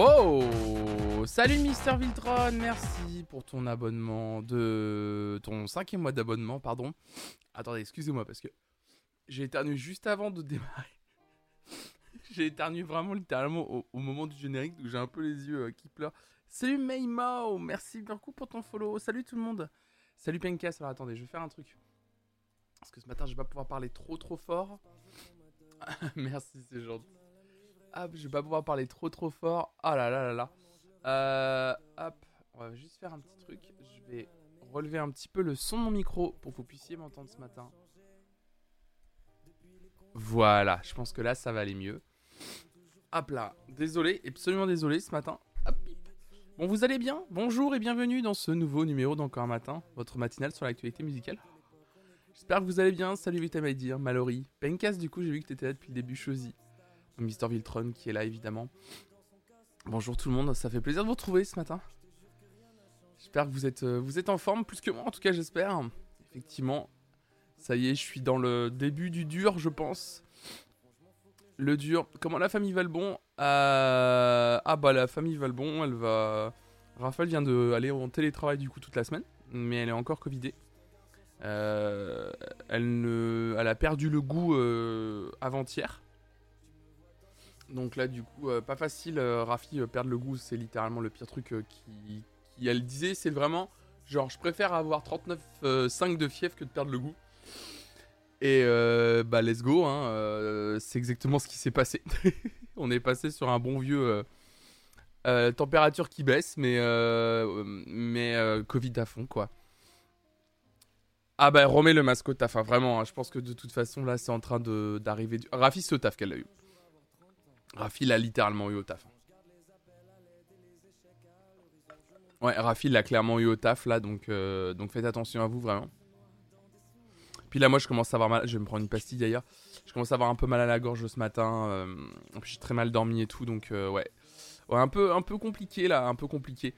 Oh Salut Mister Viltron, merci pour ton abonnement de... ton cinquième mois d'abonnement, pardon. Attendez, excusez-moi parce que j'ai éternué juste avant de démarrer. j'ai éternué vraiment littéralement au, moment du générique, donc j'ai un peu les yeux euh, qui pleurent. Salut Maymao, merci beaucoup pour ton follow. Salut tout le monde. Salut Penkas, alors attendez, je vais faire un truc. Parce que ce matin, je vais pas pouvoir parler trop trop fort. merci, c'est gentil. Hop, je vais pas pouvoir parler trop trop fort. Oh là là là là. Euh, hop, on va juste faire un petit truc. Je vais relever un petit peu le son de mon micro pour que vous puissiez m'entendre ce matin. Voilà, je pense que là ça va aller mieux. Hop là, désolé, absolument désolé ce matin. Bon, vous allez bien? Bonjour et bienvenue dans ce nouveau numéro d'Encore un matin, votre matinale sur l'actualité musicale. J'espère que vous allez bien. Salut Vita Mallory, Pencas du coup, j'ai vu que t'étais là depuis le début, Chosy. Mister Viltron qui est là évidemment. Bonjour tout le monde, ça fait plaisir de vous retrouver ce matin. J'espère que vous êtes, euh, vous êtes en forme plus que moi, en tout cas j'espère. Effectivement, ça y est, je suis dans le début du dur, je pense. Le dur. Comment la famille Valbon euh... Ah bah la famille Valbon, elle va... Raphaël vient d'aller en télétravail du coup toute la semaine, mais elle est encore covidée. Euh, elle, ne... elle a perdu le goût euh, avant-hier. Donc là, du coup, euh, pas facile. Euh, Rafi, euh, perdre le goût, c'est littéralement le pire truc qui, qui, disait. C'est vraiment, genre, je préfère avoir 39,5 de fièvre que de perdre le goût. Et bah, let's go. Hein, c'est exactement ce qui s'est passé. On est passé sur un bon vieux température qui baisse, mais, mais Covid à fond, quoi. Ah bah remets le masque au taf, hein, vraiment, hein, je pense que de toute façon là c'est en train d'arriver. Du... Rafi c'est au taf qu'elle a eu. Rafi l'a littéralement eu au taf. Ouais, Rafi l'a clairement eu au taf là, donc, euh, donc faites attention à vous vraiment. Puis là, moi, je commence à avoir mal. Je vais me prendre une pastille d'ailleurs. Je commence à avoir un peu mal à la gorge ce matin. Euh... j'ai très mal dormi et tout, donc euh, ouais. Ouais, un peu, un peu compliqué là, un peu compliqué.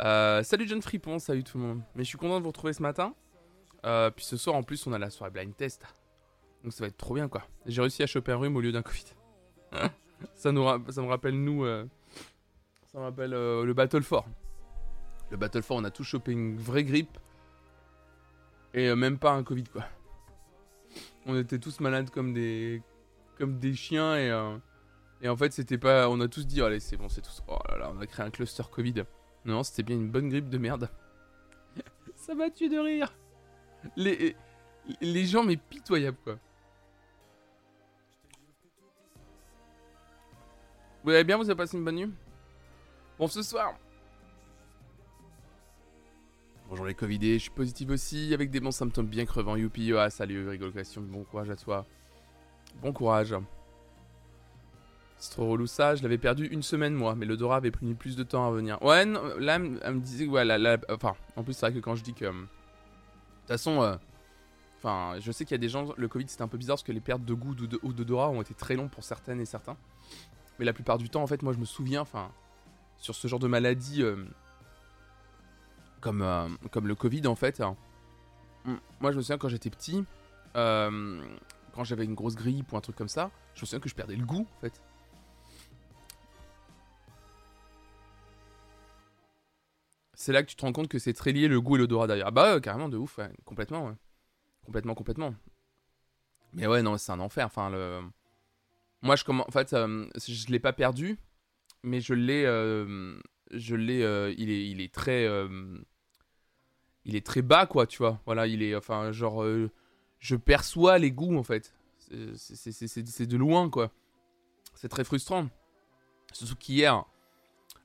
Euh, salut John Fripon, salut tout le monde. Mais je suis content de vous retrouver ce matin. puis ce soir, en plus, on a la soirée blind test. Donc ça va être trop bien quoi. J'ai réussi à choper un rhume au lieu d'un Covid. ça, nous ça me rappelle nous. Euh, ça me rappelle euh, le Battle 4. Le Battle 4, on a tous chopé une vraie grippe. Et euh, même pas un Covid quoi. On était tous malades comme des. comme des chiens et. et en fait, c'était pas. On a tous dit, allez, c'est bon, c'est tous. Oh là là, on a créé un cluster Covid. Non, c'était bien une bonne grippe de merde. ça m'a tué de rire. Les, les gens, mais pitoyables quoi. Vous allez bien Vous avez passé une bonne nuit? Bon, ce soir. Bonjour les Covidés, je suis positif aussi, avec des bons symptômes bien crevants. Youpi, ah, salut, rigolation, bon courage à toi. Bon courage. C'est trop relou ça, je l'avais perdu une semaine moi, mais le Dora avait pris plus de temps à venir. Ouais, là, elle me disait, ouais, là, enfin, en plus, c'est vrai que quand je dis que. De toute façon, euh, enfin, je sais qu'il y a des gens, le Covid c'était un peu bizarre parce que les pertes de goût ou Dora ont été très longues pour certaines et certains. Mais la plupart du temps, en fait, moi, je me souviens, enfin, sur ce genre de maladie, euh, comme, euh, comme le Covid, en fait. Hein. moi, je me souviens quand j'étais petit, euh, quand j'avais une grosse grippe ou un truc comme ça, je me souviens que je perdais le goût, en fait. C'est là que tu te rends compte que c'est très lié le goût et l'odorat d'ailleurs. Ah bah, carrément, de ouf, complètement, ouais. Complètement, complètement. Mais ouais, non, c'est un enfer. Enfin, le moi, je commence. En fait, euh, je l'ai pas perdu, mais je l'ai. Euh, je l'ai. Euh, il est, il est très. il est très bas, quoi, tu vois. Voilà, il est. Enfin, genre, je perçois les goûts, en fait. C'est de loin, quoi. C'est très frustrant. Surtout qu'hier.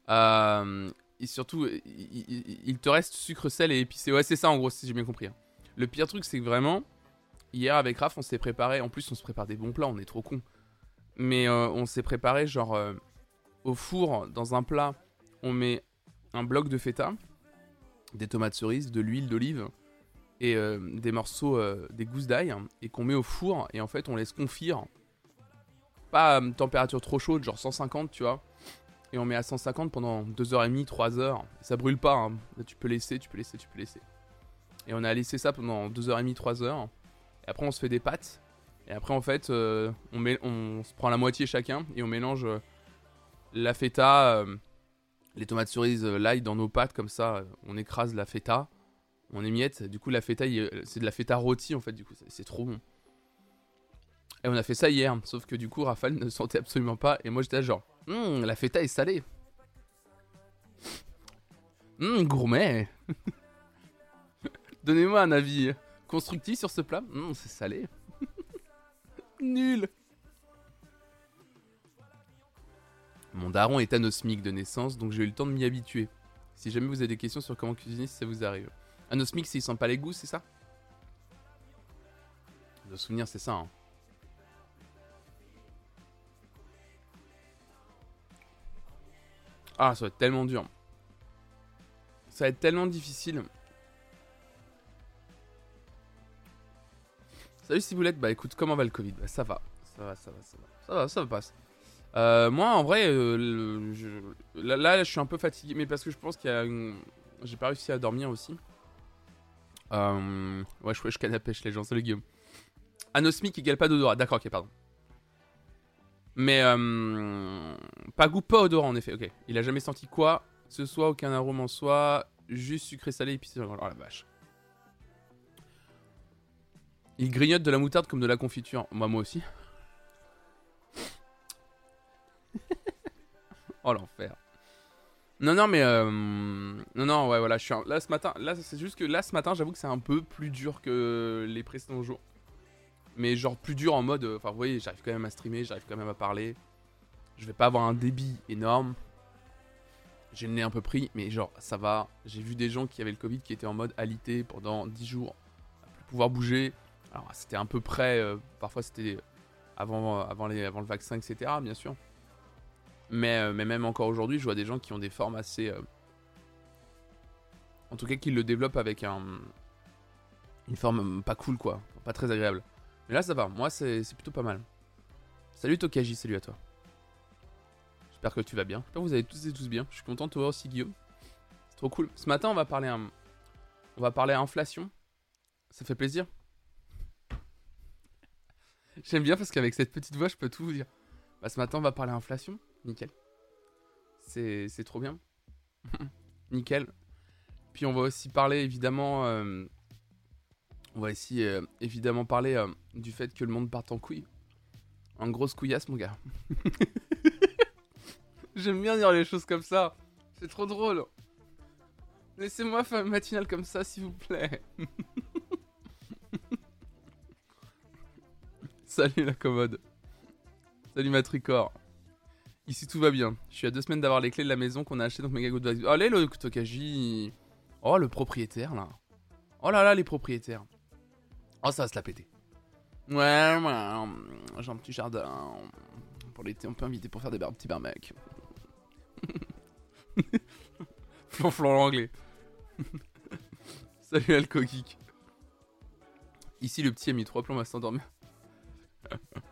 et surtout, il, te reste sucre, sel et épicé. Ouais, c'est ça, en gros, si j'ai bien compris. Hein. Le pire truc, c'est que vraiment. Hier, avec Raph, on s'est préparé. En plus, on se prépare des bons plats, on est trop con. Mais euh, on s'est préparé genre euh, au four, dans un plat, on met un bloc de feta, des tomates cerises, de l'huile d'olive et euh, des morceaux, des gousses d'ail, et qu'on met au four, et en fait on laisse confire. Pas à température trop chaude, genre 150, tu vois. Et on met à 150 pendant 2h30, 3h. Ça brûle pas, hein. tu peux laisser, tu peux laisser, tu peux laisser. Et on a laissé ça pendant 2h30, 3h. Et après on se fait des pâtes et après, en fait, euh, on, se prend la moitié chacun et on mélange euh, la feta, euh, les tomates cerises, l'ail dans nos pâtes comme ça, on écrase la feta, on émiette. Du coup, la feta, c'est de la feta rôtie en fait. Du coup, c'est trop bon. Et on a fait ça hier, sauf que du coup, Raphaël ne sentait absolument pas. Et moi, j'étais genre, hum, la feta est salée. Hum, gourmet. Donnez-moi un avis constructif sur ce plat. Hum, c'est salé. Nul. Mon daron est anosmique de naissance, donc j'ai eu le temps de m'y habituer. Si jamais vous avez des questions sur comment cuisiner, si ça vous arrive. Anosmique, c'est il sent pas les goûts, c'est ça? De souvenir, c'est ça. Hein. Ah, ça va être tellement dur. Ça va être tellement difficile. Salut si vous l'êtes, bah écoute, comment va le Covid? Bah, Ça va, ça va, ça va, ça va, ça va, ça va passer. Euh, moi, en vrai, euh, là, je suis un peu fatigué, mais parce que je pense qu'il y a une... J'ai pas réussi à dormir aussi. Euh, ouais, je, je pêche les gens, salut Guillaume. Anosmique égale pas d'odorat, d'accord, ok, pardon. Mais euh, pas goût, pas odorant en effet, ok. Il a jamais senti quoi Ce soit aucun arôme en soi, juste sucré salé et puis oh la vache. Il grignote de la moutarde comme de la confiture. Moi, moi aussi. oh l'enfer. Non, non, mais euh, non, non, ouais, voilà, je suis là ce matin. Là, c'est juste que là ce matin, j'avoue que c'est un peu plus dur que les précédents jours. Mais genre plus dur en mode, euh, enfin, vous voyez, j'arrive quand même à streamer, j'arrive quand même à parler. Je vais pas avoir un débit énorme. J'ai le nez un peu pris, mais genre ça va. J'ai vu des gens qui avaient le Covid qui étaient en mode alité pendant 10 jours, à plus pouvoir bouger. Alors c'était un peu près, euh, parfois c'était avant, avant, le vaccin, etc. Bien sûr. Mais, euh, mais même encore aujourd'hui, je vois des gens qui ont des formes assez. Euh, en tout cas, qui le développent avec un, une forme pas cool, quoi. Pas très agréable. Mais là, ça va. Moi, c'est plutôt pas mal. Salut Tokaji, salut à toi. J'espère que tu vas bien. J'espère que vous allez tous et tous bien. Je suis content de toi aussi, Guillaume. C'est trop cool. Ce matin, on va parler, un... on va parler inflation. Ça fait plaisir. J'aime bien parce qu'avec cette petite voix, je peux tout vous dire. Bah, ce matin, on va parler inflation. Nickel. C'est trop bien. Nickel. Puis on va aussi parler évidemment. Euh, on va aussi euh, évidemment parler euh, du fait que le monde parte en couille. En grosse couillasse, mon gars. J'aime bien dire les choses comme ça. C'est trop drôle. Laissez-moi faire une matinale comme ça, s'il vous plaît. Salut la commode. Salut Matricor. Ici tout va bien. Je suis à deux semaines d'avoir les clés de la maison qu'on a acheté donc méga good vibes. Allez le Tokaji. Oh le propriétaire là. Oh là là les propriétaires. Oh ça va se la péter. Ouais, ouais j'ai un petit jardin. Pour l'été on peut inviter pour faire des petits barbecues. Flonflon l'anglais. Salut Alco Ici le petit a mis trois plombs à s'endormir.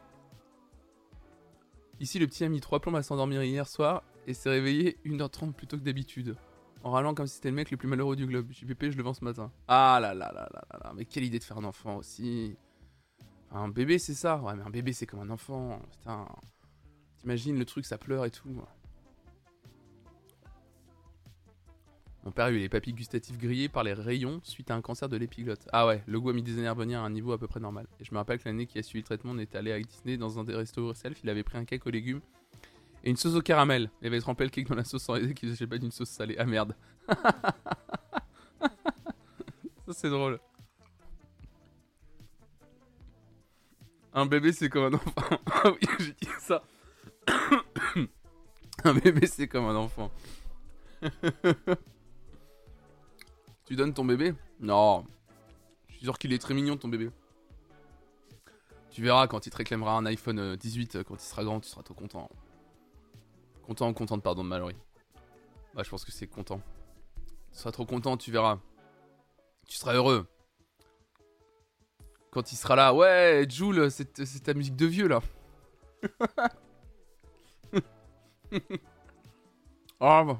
Ici, le petit a mis trois plombs à s'endormir hier soir et s'est réveillé 1h30 plutôt que d'habitude. En râlant comme si c'était le mec le plus malheureux du globe. JPP, je le vends ce matin. Ah là là là là là là. Mais quelle idée de faire un enfant aussi. Un bébé, c'est ça. Ouais, mais un bébé, c'est comme un enfant. Putain. T'imagines le truc, ça pleure et tout. Mon père a eu les papilles gustatives grillées par les rayons suite à un cancer de l'épiglotte. Ah ouais, le goût a mis des énerves à un niveau à peu près normal. Et je me rappelle que l'année qui a suivi le traitement, on était allé à Disney dans un des restos self, il avait pris un cake aux légumes et une sauce au caramel. Il avait trempé le cake dans la sauce sans aider qu'il ne pas d'une sauce salée. Ah merde. ça c'est drôle. Un bébé c'est comme un enfant. ah oui, j'ai dit ça. un bébé c'est comme un enfant. Tu donnes ton bébé? Non. Je suis sûr qu'il est très mignon ton bébé. Tu verras quand il te réclamera un iPhone 18, euh, quand il sera grand, tu seras trop content. Content, contente, pardon de Mallory? Bah, je pense que c'est content. Tu seras trop content, tu verras. Tu seras heureux. Quand il sera là, ouais, Jules, c'est ta musique de vieux là. oh,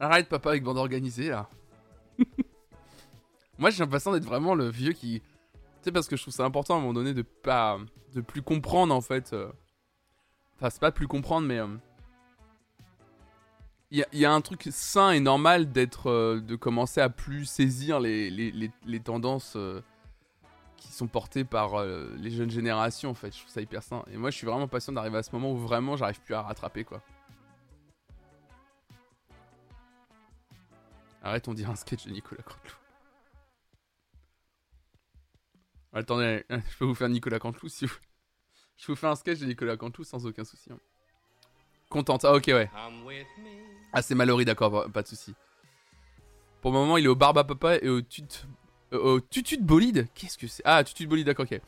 arrête papa avec bande organisée là. Moi, j'ai l'impression d'être vraiment le vieux qui. Tu sais, parce que je trouve ça important à un moment donné de pas. de plus comprendre en fait. Euh. Enfin, c'est pas plus comprendre, mais. Euh, Il y, a un truc sain et normal d'être, euh, de commencer à plus saisir les, les, tendances euh, qui sont portées par les jeunes générations en fait. Je trouve ça hyper sain. Et moi, je suis vraiment patient d'arriver à ce moment où vraiment j'arrive plus à rattraper quoi. Arrête, on dirait un sketch de Nicolas Canteloup. Attendez, je peux vous faire Nicolas Canteloup si vous... Je vous fais un sketch de Nicolas Canteloup sans aucun souci. Hein. Contente. Ah ok ouais. Ah, c'est Mallory, d'accord, pas de souci. Pour le moment, il est au Barba Papa et au Tut. Euh, au Tutu de Bolide Qu'est-ce que c'est? Ah, Tutu de Bolide, d'accord, ok.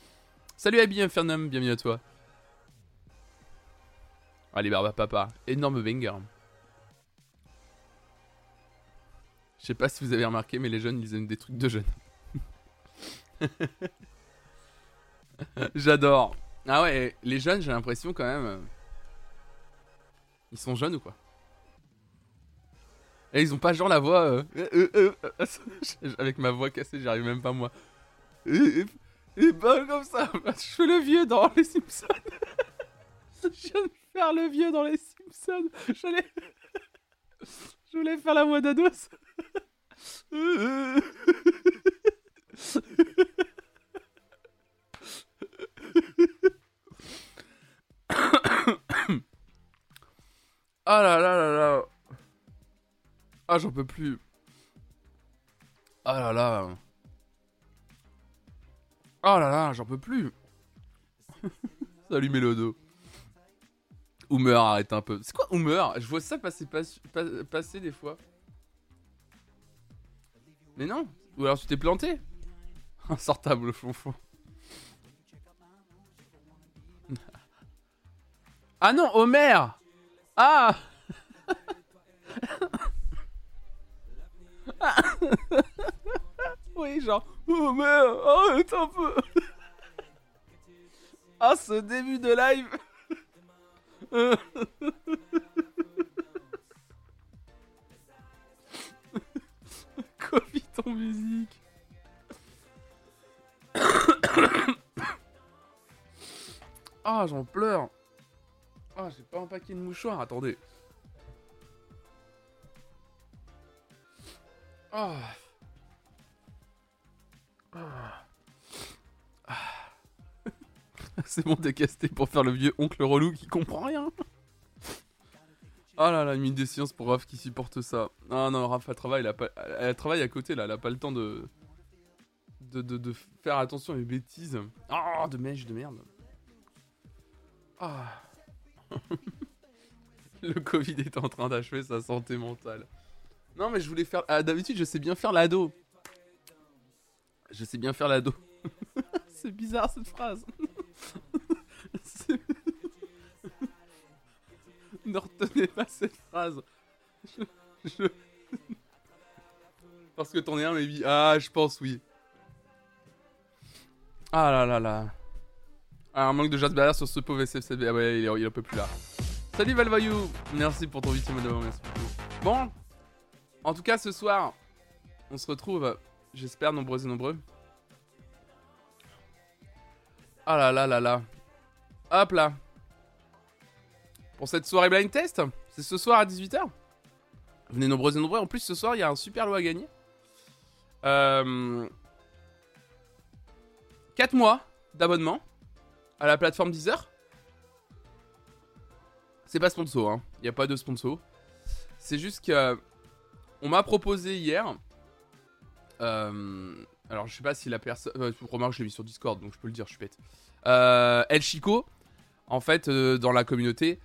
Salut Abby Infernum, bienvenue à toi. Allez, Barba Papa, énorme banger. Je sais pas si vous avez remarqué, mais les jeunes, ils aiment des trucs de jeunes. J'adore. Ah ouais, les jeunes, j'ai l'impression quand même. Euh, ils sont jeunes ou quoi? Et ils ont pas genre la voix. Euh, euh, euh, avec ma voix cassée, j'arrive même pas moi. Et, et, bah, comme ça, je fais le vieux dans les Simpsons. je viens de faire le vieux dans les Simpsons. Je voulais faire la voix d'Ados. Ah là là là là. Ah, j'en peux plus. Ah là là. Oh là là, j'en peux plus. Salut Mélodo. Oumer, arrête un peu. C'est quoi Oumer Je vois ça passer, passer des fois. Mais non Ou alors tu t'es planté? Insortable, flonflon. ah non, Homer Ah oui, genre, oh merde, arrête un peu. ah, ce début de live. Copie ton musique. Ah, j'en pleure. Ah, j'ai pas un paquet de mouchoirs, attendez. Ah. Ah. C'est bon décasté pour faire le vieux oncle relou qui comprend rien. Oh là là, une minute de science pour Raph qui supporte ça. Ah non, Raph, elle travaille, elle, pas... elle travaille à côté là, elle a pas le temps de... De, de, faire attention à mes bêtises. Ah, de mèche de merde. Ah. le Covid est en train d'achever sa santé mentale. Non, mais je voulais faire. Ah, d'habitude, je sais bien faire l'ado. Je sais bien faire l'ado. c'est bizarre cette phrase. ne retenez pas cette phrase. Je. Parce que t'en es un, mais Ah, je pense, oui. Ah là là là. Ah, un manque de jazz sur ce pauvre SFCB. Ah ouais, il est, un peu plus là. Salut Valvayou Merci pour ton 8 mois merci beaucoup. Bon, en tout cas, ce soir, on se retrouve, j'espère, nombreux et nombreux. Ah là là là là. Hop là. Pour cette soirée blind test, c'est ce soir à 18h. Venez nombreux et nombreux. En plus, ce soir, il y a un super lot à gagner. Euh... 4 mois d'abonnement la plateforme Deezer. C'est pas sponsor, hein. Il n'y a pas de sponsor. C'est juste que on m'a proposé hier. Euh, alors, je sais pas si la personne. Euh, remarque, je l'ai mis sur Discord, donc je peux le dire, je suis bête. Euh, El Chico, en fait, euh, dans la communauté,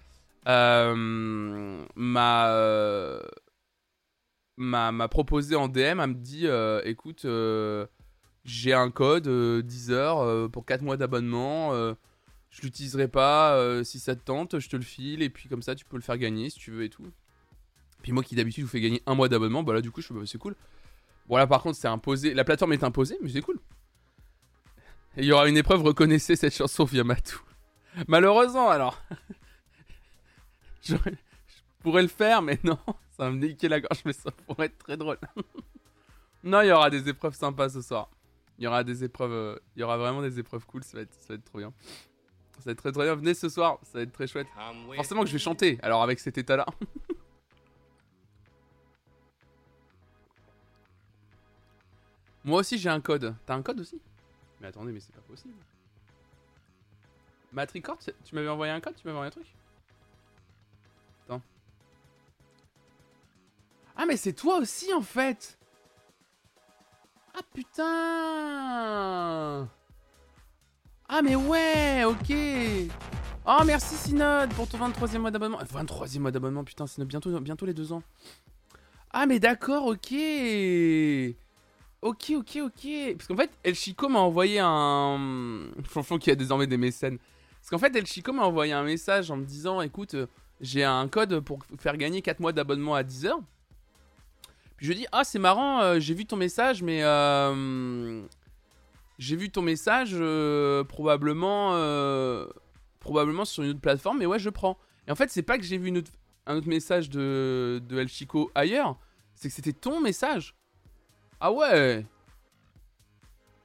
m'a. m'a proposé en DM, elle me dit écoute, j'ai un code 10 heures pour 4 mois d'abonnement. Je l'utiliserai pas. si ça te tente, je te le file. Et puis, comme ça, tu peux le faire gagner si tu veux et tout. Puis moi qui d'habitude vous fais gagner un mois d'abonnement, bah là du coup je bah, c'est cool. Bon par contre c'est imposé, la plateforme est imposée, mais c'est cool. Il y aura une épreuve, reconnaissez cette chanson via Matou. Malheureusement alors. je pourrais le faire, mais non, ça va me niquer la gorge, mais ça pourrait être très drôle. non, il y aura des épreuves sympas ce soir. Il y aura des épreuves, euh, il y aura vraiment des épreuves cool, ça va ça va être trop bien. Ça va être très, très bien. Venez ce soir, ça va être très chouette. Forcément que je vais chanter, alors avec cet état-là. Moi aussi j'ai un code. T'as un code aussi? Mais attendez, mais c'est pas possible. Matricord, tu m'avais envoyé un code? Tu m'avais envoyé un truc? Attends. Ah mais c'est toi aussi en fait Ah putain ah mais ouais, ok Oh merci Synode pour ton 23 e mois d'abonnement. 23 e mois d'abonnement, putain, Synode, bientôt, bientôt les deux ans. Ah mais d'accord, ok Ok, ok, ok. Parce qu'en fait, El Chico m'a envoyé un... Flonflon qui a désormais des mécènes. Parce qu'en fait, El Chico m'a envoyé un message en me disant, écoute, euh, j'ai un code pour faire gagner 4 mois d'abonnement à 10 heures. Puis je dis, ah c'est marrant, euh, j'ai vu ton message, mais... Euh, j'ai vu ton message probablement probablement sur une autre plateforme, mais ouais, je prends. Et en fait, c'est pas que j'ai vu un autre message de, de El Chico ailleurs, c'est que c'était ton message. Ah ouais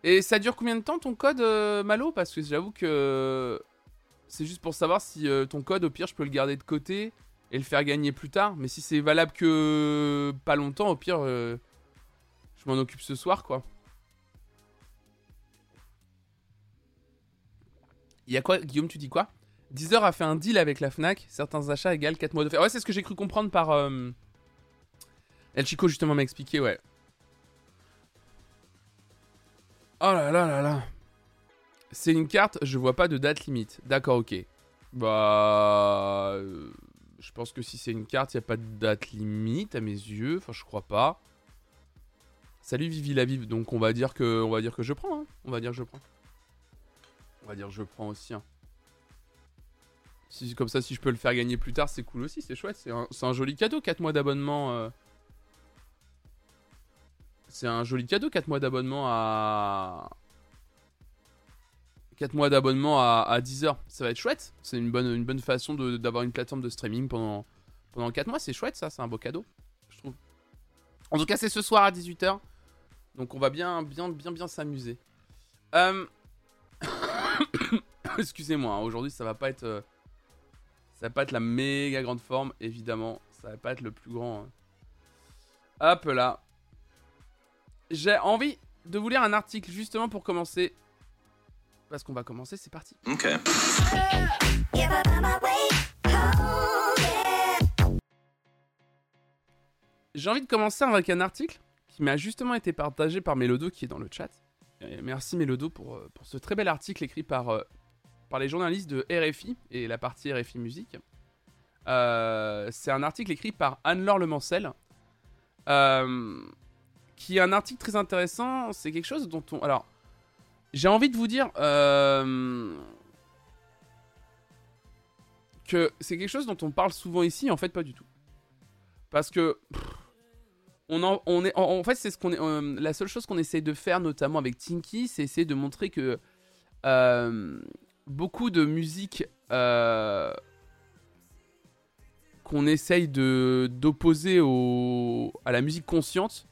Et ça dure combien de temps ton code, euh, Malo? Parce que j'avoue que c'est juste pour savoir si euh, ton code, au pire, je peux le garder de côté et le faire gagner plus tard. Mais si c'est valable que pas longtemps, au pire, euh, je m'en occupe ce soir, quoi. Il y a quoi, Guillaume, tu dis quoi? Deezer a fait un deal avec la Fnac, certains achats égale 4 mois de Ouais, c'est ce que j'ai cru comprendre par. Euh, El Chico, justement, m'a expliqué, ouais. Oh là là là là. C'est une carte, je vois pas de date limite. D'accord, ok. Bah. Euh, je pense que si c'est une carte, il a pas de date limite à mes yeux. Enfin, je crois pas. Salut Vivi la Vive. Donc on va dire que, on va dire que je prends. Hein. On va dire que je prends. On va dire je prends aussi. Si, comme ça, si je peux le faire gagner plus tard, c'est cool aussi, c'est chouette. C'est un, joli cadeau, 4 mois d'abonnement. Euh. C'est un joli cadeau, 4 mois d'abonnement à... 4 mois d'abonnement à, 10 heures. Ça va être chouette. C'est une bonne, une bonne façon d'avoir une plateforme de streaming pendant, pendant 4 mois. C'est chouette ça, c'est un beau cadeau, je trouve. En tout cas, c'est ce soir à 18h. Donc on va bien, bien, bien, bien s'amuser. Euh... Excusez-moi, hein, aujourd'hui ça va pas être. Euh, ça va pas être la méga grande forme, évidemment. Ça va pas être le plus grand. Hein. Hop là. J'ai envie de vous lire un article justement pour commencer. Parce qu'on va commencer, c'est parti. Ok. J'ai envie de commencer avec un article qui m'a justement été partagé par Melodo qui est dans le chat merci Mélodo pour, euh, pour ce très bel article écrit par, euh, par les journalistes de RFI et la partie RFI Musique. Euh, c'est un article écrit par Anne-Laure Lemancel, qui est un article très intéressant. C'est quelque chose dont on... Alors, j'ai envie de vous dire que c'est quelque chose dont on parle souvent ici, en fait pas du tout. Parce que on en, on est, en, fait, c'est ce qu'on est. Euh, la seule chose qu'on essaye de faire, notamment avec Tinky, c'est essayer de montrer que euh, beaucoup de musique euh, qu'on essaye de d'opposer à la musique consciente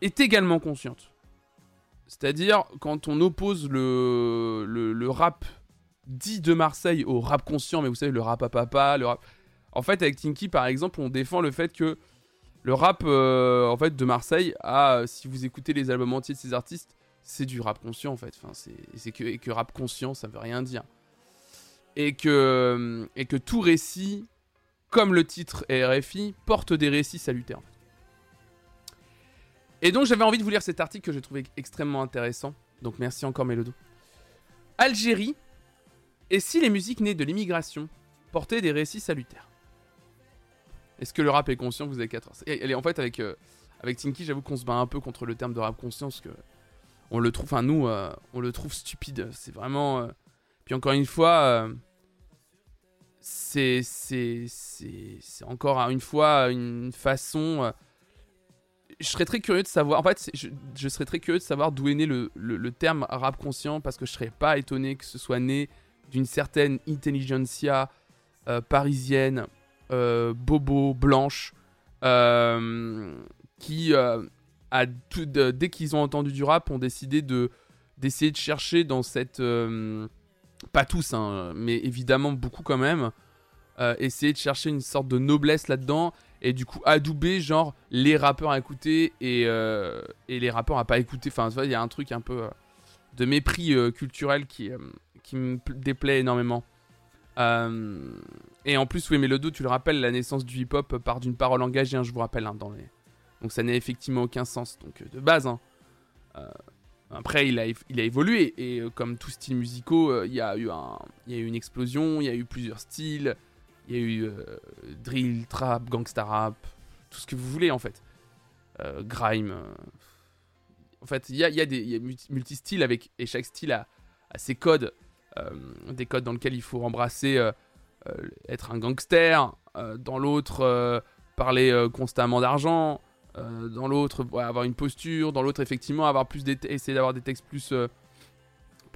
est également consciente. C'est-à-dire quand on oppose le, le, le, rap dit de Marseille au rap conscient, mais vous savez, le rap à papa, le rap en fait, avec Tinky, par exemple, on défend le fait que le rap euh, de Marseille, a, si vous écoutez les albums entiers de ces artistes, c'est du rap conscient en fait. C'est que, et que rap conscient, ça veut rien dire. Et que, et que tout récit, comme le titre RFI, porte des récits salutaires. Et donc j'avais envie de vous lire cet article que j'ai trouvé extrêmement intéressant. Donc merci encore Mélodo. Algérie. Et si les musiques nées de l'immigration portaient des récits salutaires? Est-ce que le rap est conscient Vous avez 4 heures. Elle est en fait avec, euh, avec Tinky, j'avoue qu'on se bat un peu contre le terme de rap conscient parce que on le trouve, enfin nous, euh, on le trouve stupide. C'est vraiment. Euh, puis encore une fois, c'est c'est c'est encore une fois une façon. je serais très curieux de savoir. En fait, je, serais très curieux de savoir d'où est né le, le, terme rap conscient parce que je serais pas étonné que ce soit né d'une certaine intelligentsia parisienne euh, bobo, blanche, euh, qui, euh, a tout, dès qu'ils ont entendu du rap, ont décidé de d'essayer de chercher dans cette... pas tous, hein, mais évidemment beaucoup quand même. essayer de chercher une sorte de noblesse là-dedans et du coup adouber genre les rappeurs à écouter et, et les rappeurs à pas écouter. Enfin, il y a un truc un peu de mépris culturel qui, qui me déplaît énormément. Et en plus, oui, mais tu le rappelles, la naissance du hip-hop part d'une parole engagée, hein, je vous rappelle. Hein, dans les... Donc ça n'a effectivement aucun sens. Donc de base, hein. après, il a, évolué. Et comme tout style musicaux, il y, a eu une explosion, il y a eu plusieurs styles. Il y a eu euh, drill, trap, gangsta rap, tout ce que vous voulez en fait. Euh, grime. Euh. En fait, il y a, y a, des multi-styles avec et chaque style a, ses codes, des codes dans lesquels il faut embrasser être un gangster, dans l'autre parler constamment d'argent, dans l'autre avoir une posture, dans l'autre effectivement avoir plus essayer d'avoir des textes plus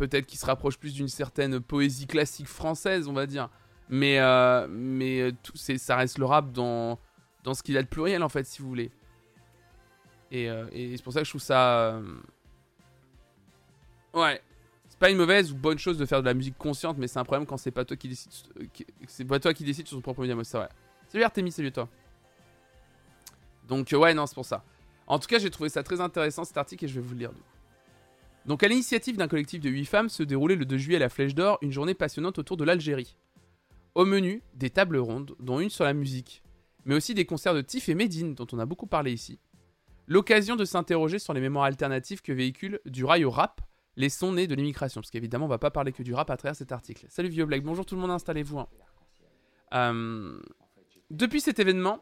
peut-être qui se rapprochent plus d'une certaine poésie classique française, on va dire. Mais, euh, mais euh, tout, ça reste le rap dans, dans ce qu'il a de pluriel, en fait, si vous voulez. Et, euh, et c'est pour ça que je trouve ça. Ouais. Pas une mauvaise ou bonne chose de faire de la musique consciente, mais c'est un problème quand c'est pas toi qui décide. C'est toi qui décide sur son propre média, c'est vrai. Salut Artemis, salut toi. Donc, ouais, non, c'est pour ça. En tout cas, j'ai trouvé ça très intéressant cet article et je vais vous le lire. Donc, à l'initiative d'un collectif de 8 femmes, se déroulait le 2 juillet à la Flèche d'Or une journée passionnante autour de l'Algérie. Au menu, des tables rondes, dont une sur la musique, mais aussi des concerts de Tiff et Medine, dont on a beaucoup parlé ici. L'occasion de s'interroger sur les mémoires alternatives que véhiculent du rail au rap, les sons nés de l'immigration, parce qu'évidemment on va pas parler que du rap à travers cet article. Salut Vieux Black, bonjour tout le monde, installez-vous. Hein. Euh, depuis cet événement,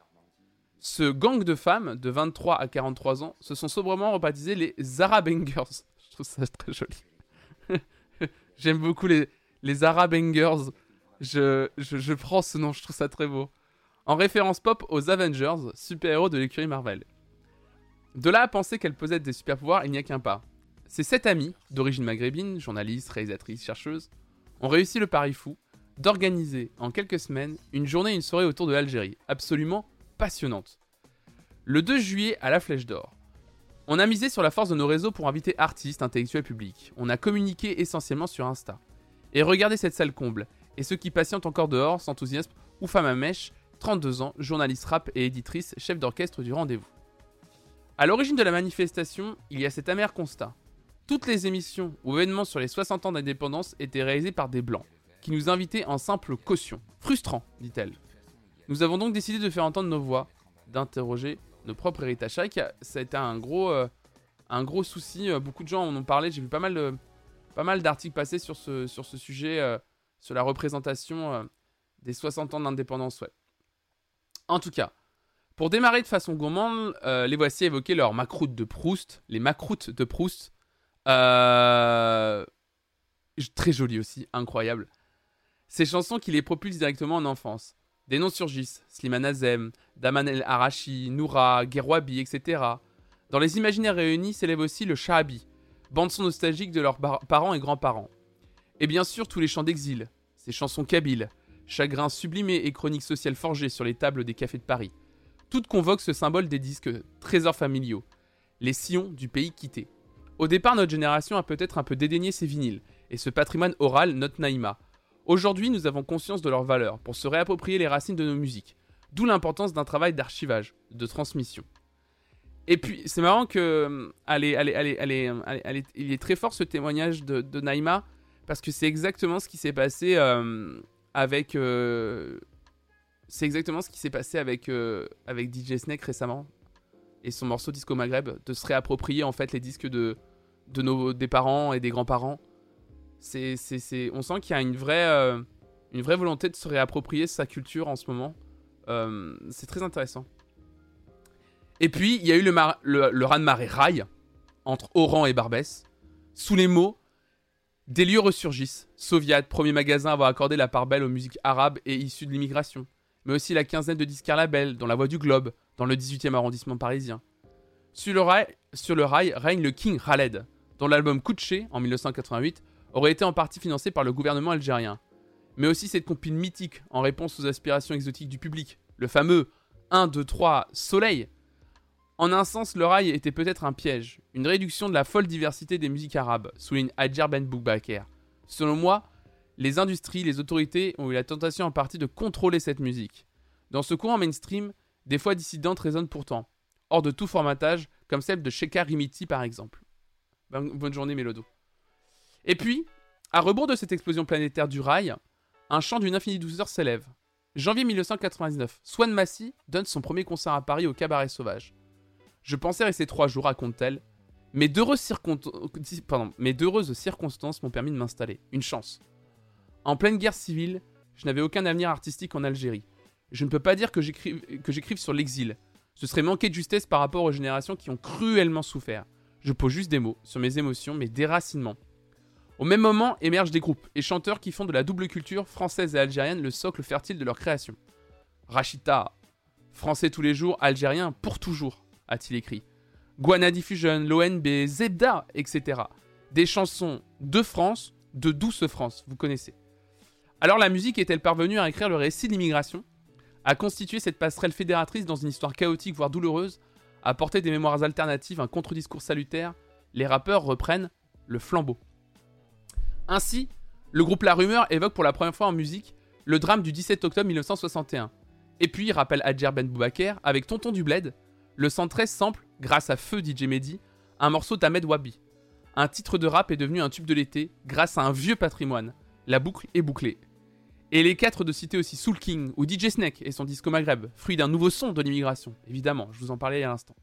ce gang de femmes de 23 à 43 ans se sont sobrement rebaptisés les Zarabangers. Je trouve ça très joli. J'aime beaucoup les, les Arabangers. Je, je, prends ce nom, je trouve ça très beau. En référence pop aux Avengers, super-héros de l'écurie Marvel. De là à penser qu'elle possède des super-pouvoirs, il n'y a qu'un pas. Ces sept amis, d'origine maghrébine, journalistes, réalisatrices, chercheuses, ont réussi le pari fou d'organiser en quelques semaines une journée et une soirée autour de l'Algérie, absolument passionnante. Le 2 juillet à la Flèche d'Or. On a misé sur la force de nos réseaux pour inviter artistes, intellectuels publics. On a communiqué essentiellement sur Insta. Et regardez cette salle comble et ceux qui patientent encore dehors s'enthousiasment ou à Mèche, 32 ans, journaliste rap et éditrice, chef d'orchestre du rendez-vous. À l'origine de la manifestation, il y a cet amer constat. Toutes les émissions ou événements sur les 60 ans d'indépendance étaient réalisés par des blancs, qui nous invitaient en simple caution. Frustrant, dit-elle. Nous avons donc décidé de faire entendre nos voix, d'interroger nos propres héritages. C'est ça a été un gros, euh, un gros souci. Euh, beaucoup de gens en ont parlé. J'ai vu pas mal, pas mal d'articles passer sur ce, sur ce sujet. Euh, sur la représentation des 60 ans d'indépendance, ouais. En tout cas, pour démarrer de façon gourmande, les voici évoquer leur macroute de Proust, les macroutes de Proust. Euh, très joli aussi, incroyable. Ces chansons qui les propulsent directement en enfance. Des noms surgissent, Slimane Azem, Daman El Arachi, Noura, Gerwabi, etc. Dans les imaginaires réunis s'élève aussi le Shahabi, bande-son nostalgique de leurs parents et grands-parents. Et bien sûr, tous les chants d'exil, ces chansons kabyles, chagrins sublimés et chroniques sociales forgées sur les tables des cafés de Paris. Toutes convoquent ce symbole des disques trésors familiaux, les sillons du pays quitté. Au départ, notre génération a peut-être un peu dédaigné ces vinyles et ce patrimoine oral, notre Naïma. Aujourd'hui, nous avons conscience de leur valeur pour se réapproprier les racines de nos musiques, d'où l'importance d'un travail d'archivage, de transmission. Et puis, c'est marrant que. Allez, allez, allez, allez, allez, il est très fort ce témoignage de, Naïma parce que c'est exactement ce qui s'est passé euh, avec. Euh, c'est exactement ce qui s'est passé euh, avec DJ Snake récemment. Et son morceau Disco Maghreb, de se réapproprier en fait les disques de, de nos, des parents et des grands-parents. C'est, c'est, On sent qu'il y a une vraie, une vraie volonté de se réapproprier sa culture en ce moment. c'est très intéressant. Et puis, il y a eu le, le, le raz-de-marée rail entre Oran et Barbès, sous les mots des lieux ressurgissent. Soviat, premier magasin à avoir accordé la part belle aux musiques arabes et issues de l'immigration. Mais aussi la quinzaine de disques label dans la voie du globe, dans le 18e arrondissement parisien. Sur le, rail, règne le King Khaled, dont l'album Kouché, en 1988, aurait été en partie financé par le gouvernement algérien. Mais aussi cette compile mythique en réponse aux aspirations exotiques du public, le fameux 1, 2, 3 Soleil, en un sens, le rail était peut-être un piège, une réduction de la folle diversité des musiques arabes, souligne Adjar Ben Boubaker. Selon moi, les industries, les autorités ont eu la tentation en partie de contrôler cette musique. Dans ce courant mainstream, des fois dissidentes, résonnent pourtant, hors de tout formatage, comme celle de Sheka Rimiti par exemple. Bonne journée Mélodo. Et puis, à rebours de cette explosion planétaire du rail, un chant d'une infinie douceur s'élève. Janvier 1999, Swan Massey donne son premier concert à Paris au Cabaret Sauvage. Je pensais rester trois jours, raconte-t-elle, mais d'heureuses, circonstances m'ont permis de m'installer. Une chance. En pleine guerre civile, je n'avais aucun avenir artistique en Algérie. Je ne peux pas dire que j'écrive sur l'exil. Ce serait manquer de justesse par rapport aux générations qui ont cruellement souffert. Je pose juste des mots sur mes émotions, mes déracinements. Au même moment émergent des groupes et chanteurs qui font de la double culture française et algérienne le socle fertile de leur création. Rachita, français tous les jours, algérien pour toujours, a-t-il écrit. Guana Diffusion, l'ONB, Zebda, etc. Des chansons de France, de douce France, vous connaissez. Alors la musique est-elle parvenue à écrire le récit de l'immigration? À constituer cette passerelle fédératrice dans une histoire chaotique voire douloureuse? À porter des mémoires alternatives, un contre-discours salutaire? Les rappeurs reprennent le flambeau. Ainsi, le groupe La Rumeur évoque pour la première fois en musique le drame du 17 octobre 1961. Et puis, rappelle Adjer Ben Boubaker avec Tonton du Bled, le 113 sample, grâce à Feu DJ Mehdi, un morceau d'Ahmed Wabi. Un titre de rap est devenu un tube de l'été grâce à un vieux patrimoine. La boucle est bouclée. Et les quatre de citer aussi Soul King ou DJ Snake et son disco Maghreb, fruit d'un nouveau son de l'immigration. Évidemment, je vous en parlais à l'instant.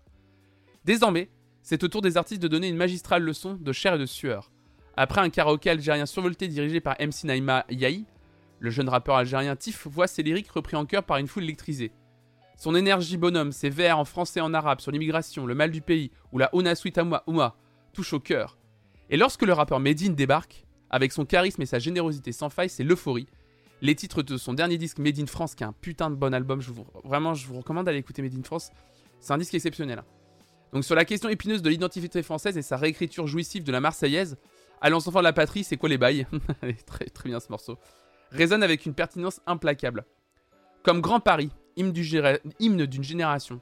Désormais, c'est au tour des artistes de donner une magistrale leçon de chair et de sueur. Après un karaoké algérien survolté dirigé par MC Naïma Yahi, le jeune rappeur algérien Tif voit ses lyriques repris en chœur par une foule électrisée. Son énergie bonhomme, ses vers en français et en arabe sur l'immigration, le mal du pays ou la Ona Suite Ouma touchent au cœur. Et lorsque le rappeur Medine débarque, avec son charisme et sa générosité sans faille, c'est l'euphorie les titres de son dernier disque Made in France, qui est un putain de bon album. Je vous, recommande d'aller écouter Made in France. C'est un disque exceptionnel. Donc sur la question épineuse de l'identité française et sa réécriture jouissive de la Marseillaise, Allons enfants de la patrie, c'est quoi les bails? Très, très bien ce morceau. Résonne avec une pertinence implacable. Comme Grand Paris, hymne d'une génération.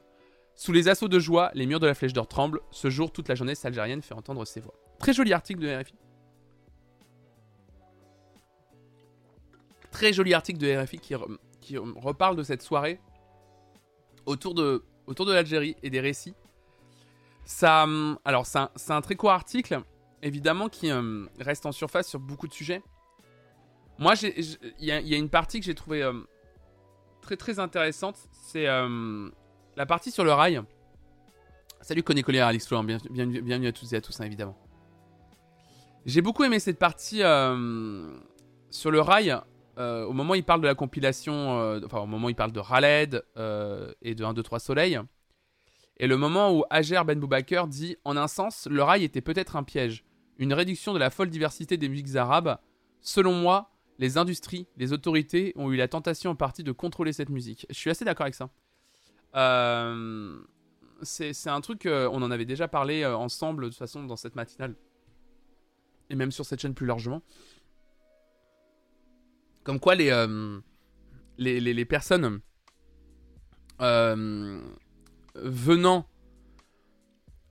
Sous les assauts de joie, les murs de la Flèche d'Or tremblent. Ce jour, toute la jeunesse algérienne fait entendre ses voix. Très joli article de RFI. Très joli article de RFI qui, qui reparle de cette soirée autour de, autour de l'Algérie et des récits. Ça, hum, alors, c'est un, très court article, évidemment, qui hum, reste en surface sur beaucoup de sujets. Moi, il y, a une partie que j'ai trouvée hum, très très intéressante. C'est la partie sur le rail. Salut Conné Collier, Alex Florent, bienvenue, à tous et à tous, hein, évidemment. J'ai beaucoup aimé cette partie sur le rail euh, au moment où il parle de la compilation, euh, enfin au moment où il parle de Raled euh, et de 1, 2, 3 Soleil, et le moment où Ager Ben Boubaker dit En un sens, le rail était peut-être un piège, une réduction de la folle diversité des musiques arabes. Selon moi, les industries, les autorités ont eu la tentation en partie de contrôler cette musique. Je suis assez d'accord avec ça. c'est un truc, on en avait déjà parlé ensemble de toute façon dans cette matinale, et même sur cette chaîne plus largement. Comme quoi les, euh, les, les, personnes euh, venant,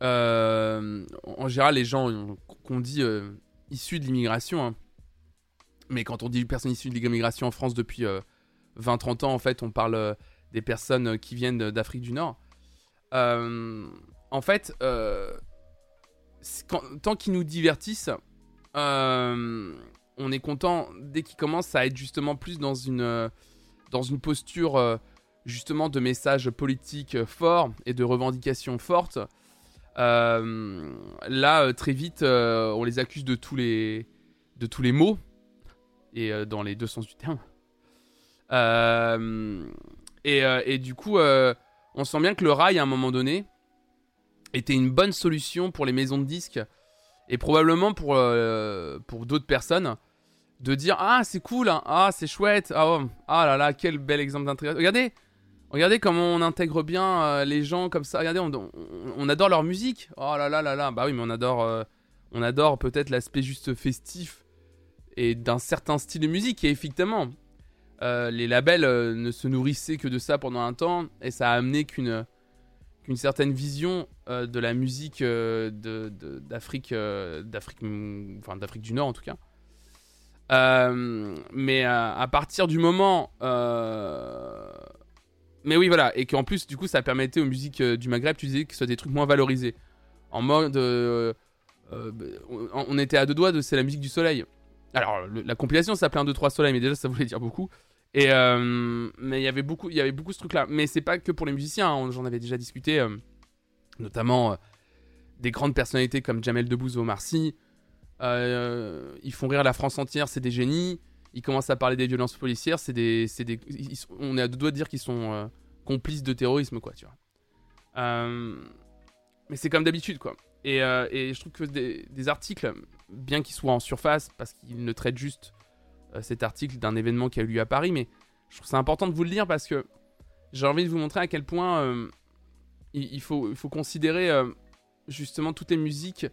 euh, en général les gens qu'on dit issus de l'immigration, hein. mais quand on dit personnes issues de l'immigration en France depuis 20-30 ans, en fait on parle des personnes qui viennent d'Afrique du Nord. en fait, tant qu'ils nous divertissent, on est content dès qu'il commence à être justement plus dans une, euh, posture euh, justement de messages politiques forts et de revendications fortes. Euh, là, très vite, on les accuse de tous les, de tous les mots, et dans les deux sens du terme. Et, et, du coup, on sent bien que le rail, à un moment donné, était une bonne solution pour les maisons de disques et probablement pour, euh, pour d'autres personnes, de dire Ah, c'est cool, hein. ah, c'est chouette, ah, oh, ah là là, quel bel exemple d'intégration. Regardez, regardez comment on intègre bien euh, les gens comme ça. Regardez, on, adore leur musique. Oh là là là là, bah oui, mais on adore, euh, on adore peut-être l'aspect juste festif et d'un certain style de musique. Et effectivement, les labels ne se nourrissaient que de ça pendant un temps, et ça a amené qu'une qu'une certaine vision euh, de la musique euh, d'Afrique, euh, d'Afrique, enfin d'Afrique du Nord en tout cas. mais à partir du moment mais oui, voilà. Et qu'en plus, du coup, ça permettait aux musiques du Maghreb, tu disais, que ce soit des trucs moins valorisés. En mode. On était à deux doigts de c'est la musique du soleil. Alors, la compilation s'appelait 1, 2, 3 soleil, mais déjà, ça voulait dire beaucoup. Et, mais il y avait beaucoup, il y avait beaucoup ce truc-là. Mais c'est pas que pour les musiciens, hein. j'en avais déjà discuté, notamment des grandes personnalités comme Jamel Debbouze ou Marcy. ils font rire la France entière, c'est des génies ils commencent à parler des violences policières, c'est des, des on est à deux doigts de dire qu'ils sont euh, complices de terrorisme, quoi, tu vois. Euh, mais c'est comme d'habitude, quoi. Euh, et, je trouve que des, articles, bien qu'ils soient en surface, parce qu'ils ne traitent juste cet article d'un événement qui a eu lieu à Paris, mais je trouve c'est important de vous le lire parce que j'ai envie de vous montrer à quel point il, faut, il faut considérer justement toutes les musiques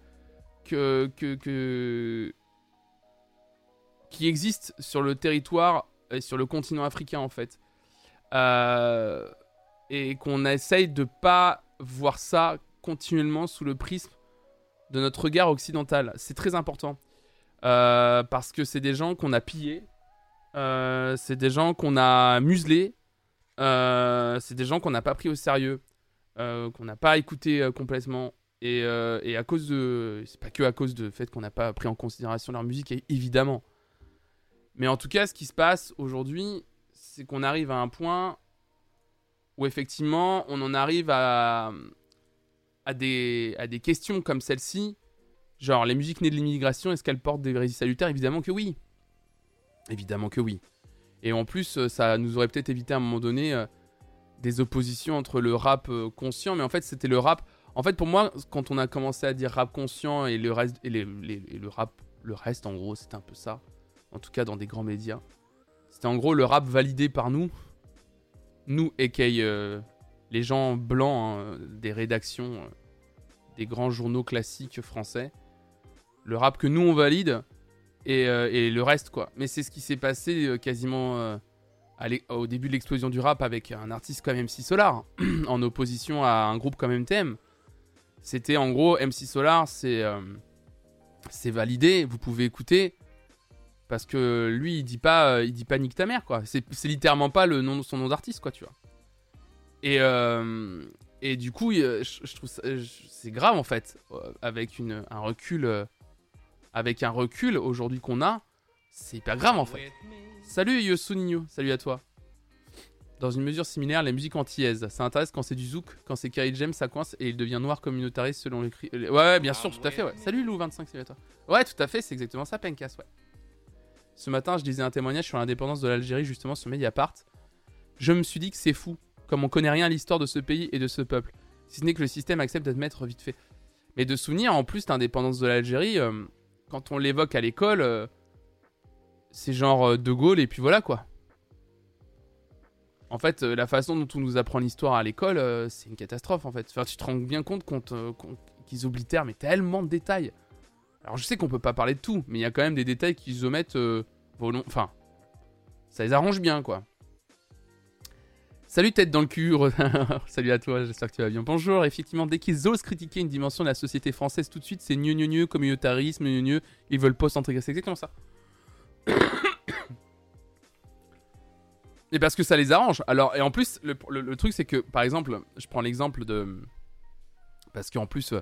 que, que, que qui existe sur le territoire et sur le continent africain en fait. Euh, et qu'on essaye de pas voir ça continuellement sous le prisme de notre regard occidental. C'est très important. Euh, parce que c'est des gens qu'on a pillés, euh, c'est des gens qu'on a muselés, c'est des gens qu'on n'a pas pris au sérieux, qu'on n'a pas écouté complètement. Et, à cause de. C'est pas que à cause du fait qu'on n'a pas pris en considération leur musique, évidemment. Mais en tout cas, ce qui se passe aujourd'hui, c'est qu'on arrive à un point où effectivement, on en arrive à, à, des, à des questions comme celle-ci. Genre, les musiques nées de l'immigration, est-ce qu'elles portent des résistants salutaires? Évidemment que oui. Évidemment que oui. Et en plus, euh, ça nous aurait peut-être évité à un moment donné euh, des oppositions entre le rap euh, conscient, mais en fait, c'était le rap. En fait, pour moi, quand on a commencé à dire rap conscient et le reste, et, le rap, le reste, en gros, c'était un peu ça en tout cas dans des grands médias. C'était en gros le rap validé par nous, nous, et les gens blancs hein, des rédactions des grands journaux classiques français. Le rap que nous on valide et, euh, le reste quoi. Mais c'est ce qui s'est passé euh, quasiment au début de l'explosion du rap avec un artiste comme MC Solar en opposition à un groupe comme MTM. C'était en gros MC Solar, c'est validé, vous pouvez écouter. Parce que lui, il dit pas, euh, il dit pas nique ta mère, quoi. C'est littéralement pas le nom, son nom d'artiste, quoi, tu vois. Et, euh, et du coup, je, trouve c'est grave en fait, euh, avec une, un recul, avec un recul aujourd'hui qu'on a, c'est hyper grave en fait. Salut Yosuninho, salut à toi. Dans une mesure similaire, la musique antillaise, ça intéresse quand c'est du zouk, quand c'est Kerry James, ça coince et il devient noir communautariste selon les cris. Ouais, bien sûr, tout à fait, ouais. Salut Lou25, salut à toi. Ouais, tout à fait, c'est exactement ça, Pencas, ouais. Ce matin, je lisais un témoignage sur l'indépendance de l'Algérie, justement sur Mediapart. Je me suis dit que c'est fou, comme on connaît rien à l'histoire de ce pays et de ce peuple, si ce n'est que le système accepte d'admettre vite fait. Mais de souvenir, en plus, l'indépendance de l'Algérie, euh, quand on l'évoque à l'école, euh, c'est genre euh, De Gaulle et puis voilà quoi. En fait, la façon dont on nous apprend l'histoire à l'école, c'est une catastrophe en fait. Enfin, tu te rends bien compte qu'ils oblitèrent mais tellement de détails. Alors je sais qu'on peut pas parler de tout, mais il y a quand même des détails qu'ils omettent euh, Enfin, ça les arrange bien, quoi. Salut tête dans le cul, salut à toi, j'espère que tu vas bien. Bonjour, effectivement, dès qu'ils osent critiquer une dimension de la société française tout de suite, c'est gneu gneu gneu, communautarisme, gneu gneu, ils veulent pas s'intégrer, c'est exactement ça. et parce que ça les arrange. Alors, et en plus, le, truc c'est que, par exemple, je prends l'exemple de... Parce qu'en plus,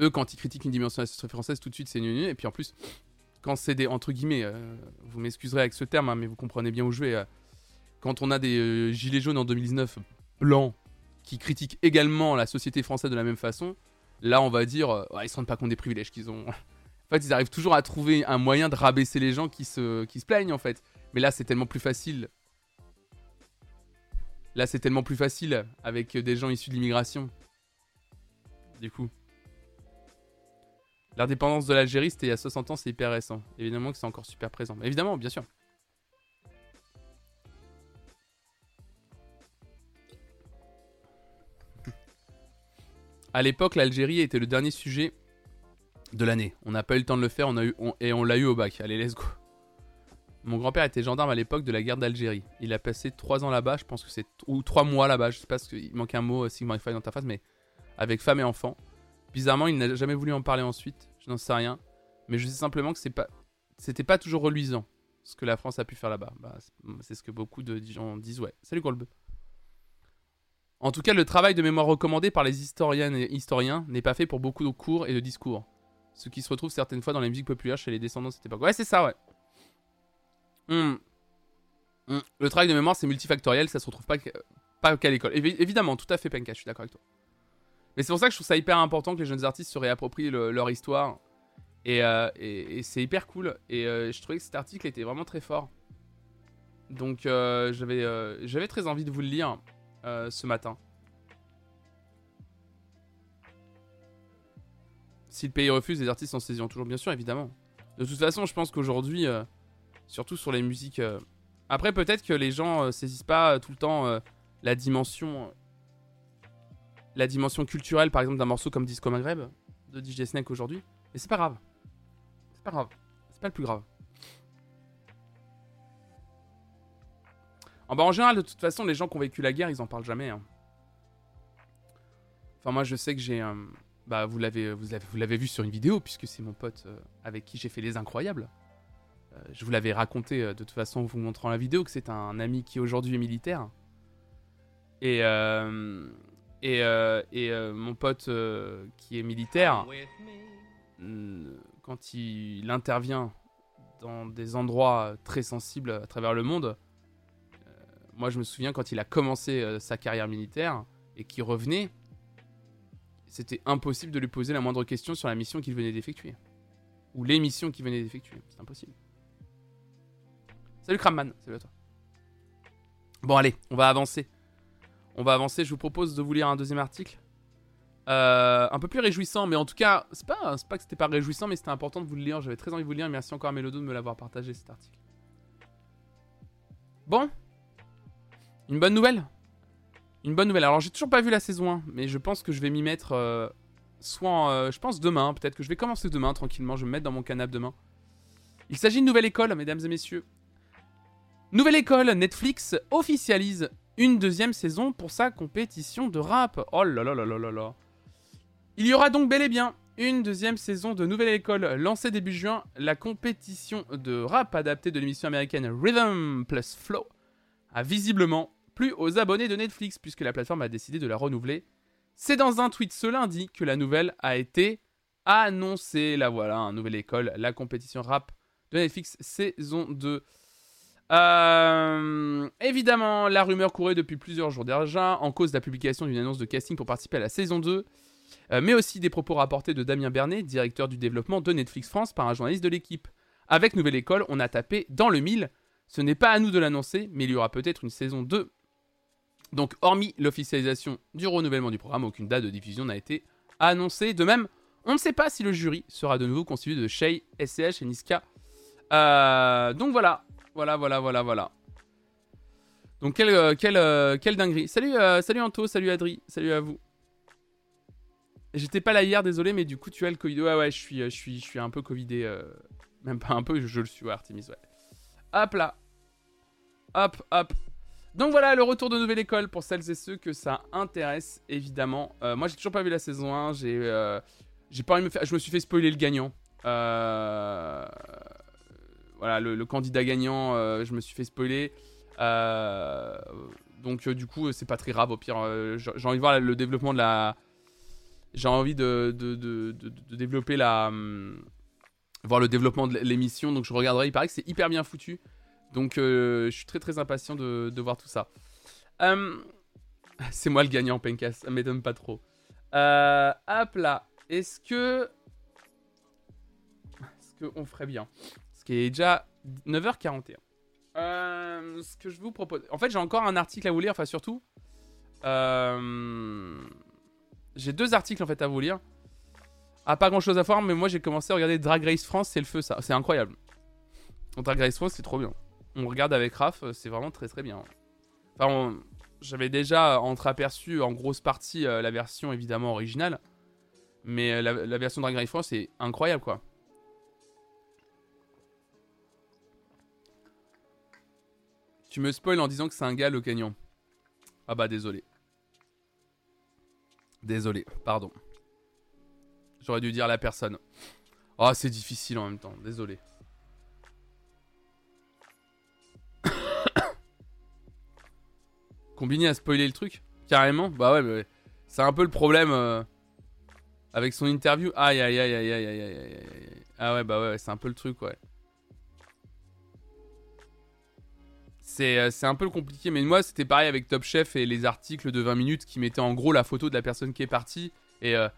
eux, quand ils critiquent une dimension de la société française, tout de suite c'est nul. Et puis en plus, quand c'est des entre guillemets, euh, vous m'excuserez avec ce terme, hein, mais vous comprenez bien où je vais. Euh, quand on a des euh, gilets jaunes en 2019 blancs qui critiquent également la société française de la même façon, là on va dire, ils se rendent pas compte des privilèges qu'ils ont. en fait, ils arrivent toujours à trouver un moyen de rabaisser les gens qui se, qui se plaignent en fait. Mais là, c'est tellement plus facile. Là, c'est tellement plus facile avec des gens issus de l'immigration. Du coup. L'indépendance de l'Algérie, c'était il y a 60 ans, c'est hyper récent. Évidemment que c'est encore super présent. évidemment, bien sûr. À l'époque, l'Algérie était le dernier sujet de l'année. On n'a pas eu le temps de le faire on a eu, et on l'a eu au bac. Allez, let's go. Mon grand-père était gendarme à l'époque de la guerre d'Algérie. Il a passé 3 ans là-bas, je pense que c'est. ou 3 mois là-bas, je sais pas, qu'il manque un mot, Sigma dans ta face, mais avec femme et enfant. Bizarrement, il n'a jamais voulu en parler ensuite. Je n'en sais rien. Mais je sais simplement que c'est pas, c'était pas toujours reluisant ce que la France a pu faire là-bas. Bah, c'est ce que beaucoup de gens disent. Ouais. Salut Golbe. En tout cas, le travail de mémoire recommandé par les historiennes et historiens n'est pas fait pour beaucoup de cours et de discours. Ce qui se retrouve certaines fois dans la musique populaire chez les descendants de cette époque. Ouais, c'est ça, ouais. Hmm. Hmm. Le travail de mémoire, c'est multifactoriel, ça se retrouve pas, pas qu'à l'école. évidemment, tout à fait, Penka, je suis d'accord avec toi. Mais c'est pour ça que je trouve ça hyper important que les jeunes artistes se réapproprient leur histoire. Euh, et, c'est hyper cool. Et euh, je trouvais que cet article était vraiment très fort. Donc euh, j'avais très envie de vous le lire ce matin. Si le pays refuse, les artistes en saisiront toujours, bien sûr, évidemment. De toute façon, je pense qu'aujourd'hui, surtout sur les musiques... Après, peut-être que les gens saisissent pas tout le temps la dimension la dimension culturelle, par exemple, d'un morceau comme Disco Maghreb de DJ Snake aujourd'hui. Mais c'est pas grave. C'est pas grave. C'est pas le plus grave. En, bah, en général, de toute façon, les gens qui ont vécu la guerre, ils en parlent jamais. Hein. Enfin, moi, je sais que j'ai. Euh, bah, vous l'avez, vous vous l'avez vu sur une vidéo, puisque c'est mon pote euh, avec qui j'ai fait les incroyables. Euh, je vous l'avais raconté de toute façon en vous montrant la vidéo que c'est un ami qui aujourd'hui est militaire. Et, et, euh, mon pote qui est militaire, quand il, intervient dans des endroits très sensibles à travers le monde, moi je me souviens quand il a commencé sa carrière militaire et qu'il revenait, c'était impossible de lui poser la moindre question sur la mission qu'il venait d'effectuer. Ou les missions qu'il venait d'effectuer. C'est impossible. Salut Kramman, salut à toi. Bon allez, on va avancer. On va avancer. Je vous propose de vous lire un deuxième article. Euh, un peu plus réjouissant, mais en tout cas, c'est pas, pas que c'était pas réjouissant, mais c'était important de vous le lire. J'avais très envie de vous le lire. Merci encore à Mélodo de me l'avoir partagé cet article. Bon, une bonne nouvelle? Une bonne nouvelle. Alors, j'ai toujours pas vu la saison 1, mais je pense que je vais m'y mettre euh, soit, euh, je pense demain. Peut-être que je vais commencer demain tranquillement. Je vais me mettre dans mon canapé demain. Il s'agit d'une nouvelle école, mesdames et messieurs. Nouvelle école, Netflix officialise une deuxième saison pour sa compétition de rap. Oh là là là là là là. Il y aura donc bel et bien une deuxième saison de Nouvelle École lancée début juin. La compétition de rap adaptée de l'émission américaine Rhythm plus Flow a visiblement plu aux abonnés de Netflix puisque la plateforme a décidé de la renouveler. C'est dans un tweet ce lundi que la nouvelle a été annoncée. La voilà, Nouvelle École, la compétition rap de Netflix saison 2. Euh, évidemment, la rumeur courait depuis plusieurs jours déjà, en cause de la publication d'une annonce de casting pour participer à la saison 2, euh, mais aussi des propos rapportés de Damien Bernet, directeur du développement de Netflix France, par un journaliste de l'équipe. Avec Nouvelle École, on a tapé dans le mille. Ce n'est pas à nous de l'annoncer, mais il y aura peut-être une saison 2. Donc, hormis l'officialisation du renouvellement du programme, aucune date de diffusion n'a été annoncée. De même, on ne sait pas si le jury sera de nouveau constitué de Shay, SCH et Niska. Euh, donc voilà, voilà, voilà, voilà, voilà. Donc, quelle, euh, euh, dinguerie. Salut, salut Anto, salut Adri, salut à vous. J'étais pas là hier, désolé, mais du coup, tu as le Covid. Ouais, ouais, je suis, je suis, je suis un peu Covidé. Même pas un peu, je, le suis, ouais, Artemis, ouais. Hop là. Hop, hop. Donc voilà, le retour de Nouvelle École pour celles et ceux que ça intéresse, évidemment. moi, j'ai toujours pas vu la saison 1. J'ai j'ai pas envie de faire. Je me suis fait spoiler le gagnant. Euh voilà, le, candidat gagnant, euh, je me suis fait spoiler. Euh, donc euh, du coup, c'est pas très grave. Au pire, j'ai envie de voir le développement de la. J'ai envie de, de, développer la. Hum, voir le développement de l'émission. Donc je regarderai. Il paraît que c'est hyper bien foutu. Donc je suis très très impatient de, voir tout ça. Hum, c'est moi le gagnant, Penkas. Ça m'étonne pas trop. hop là. Est-ce que. Est-ce qu'on ferait bien? Qui est déjà 9h41. Euh, ce que je vous propose. En fait, j'ai encore un article à vous lire, enfin, surtout. Euh, j'ai deux articles en fait à vous lire. Ah, pas grand chose à voir, mais moi j'ai commencé à regarder Drag Race France, c'est le feu ça. C'est incroyable. Drag Race France, c'est trop bien. On regarde avec Raph, c'est vraiment très très bien. Enfin, j'avais déjà entreaperçu en grosse partie euh, la version évidemment originale. Mais la, la version Drag Race France, c'est incroyable quoi. Tu me spoil en disant que c'est un gars le canyon. Ah bah désolé. Désolé, pardon. J'aurais dû dire la personne. Oh, c'est difficile en même temps, désolé. Combiné à spoiler le truc Carrément Bah ouais, c'est un peu le problème euh, avec son interview. Aïe, aïe, aïe, aïe, aïe, aïe, aïe, aïe. Ah ouais, bah ouais, c'est un peu le truc, ouais. C'est, c'est un peu compliqué, mais moi c'était pareil avec Top Chef et les articles de 20 minutes qui mettaient en gros la photo de la personne qui est partie et euh,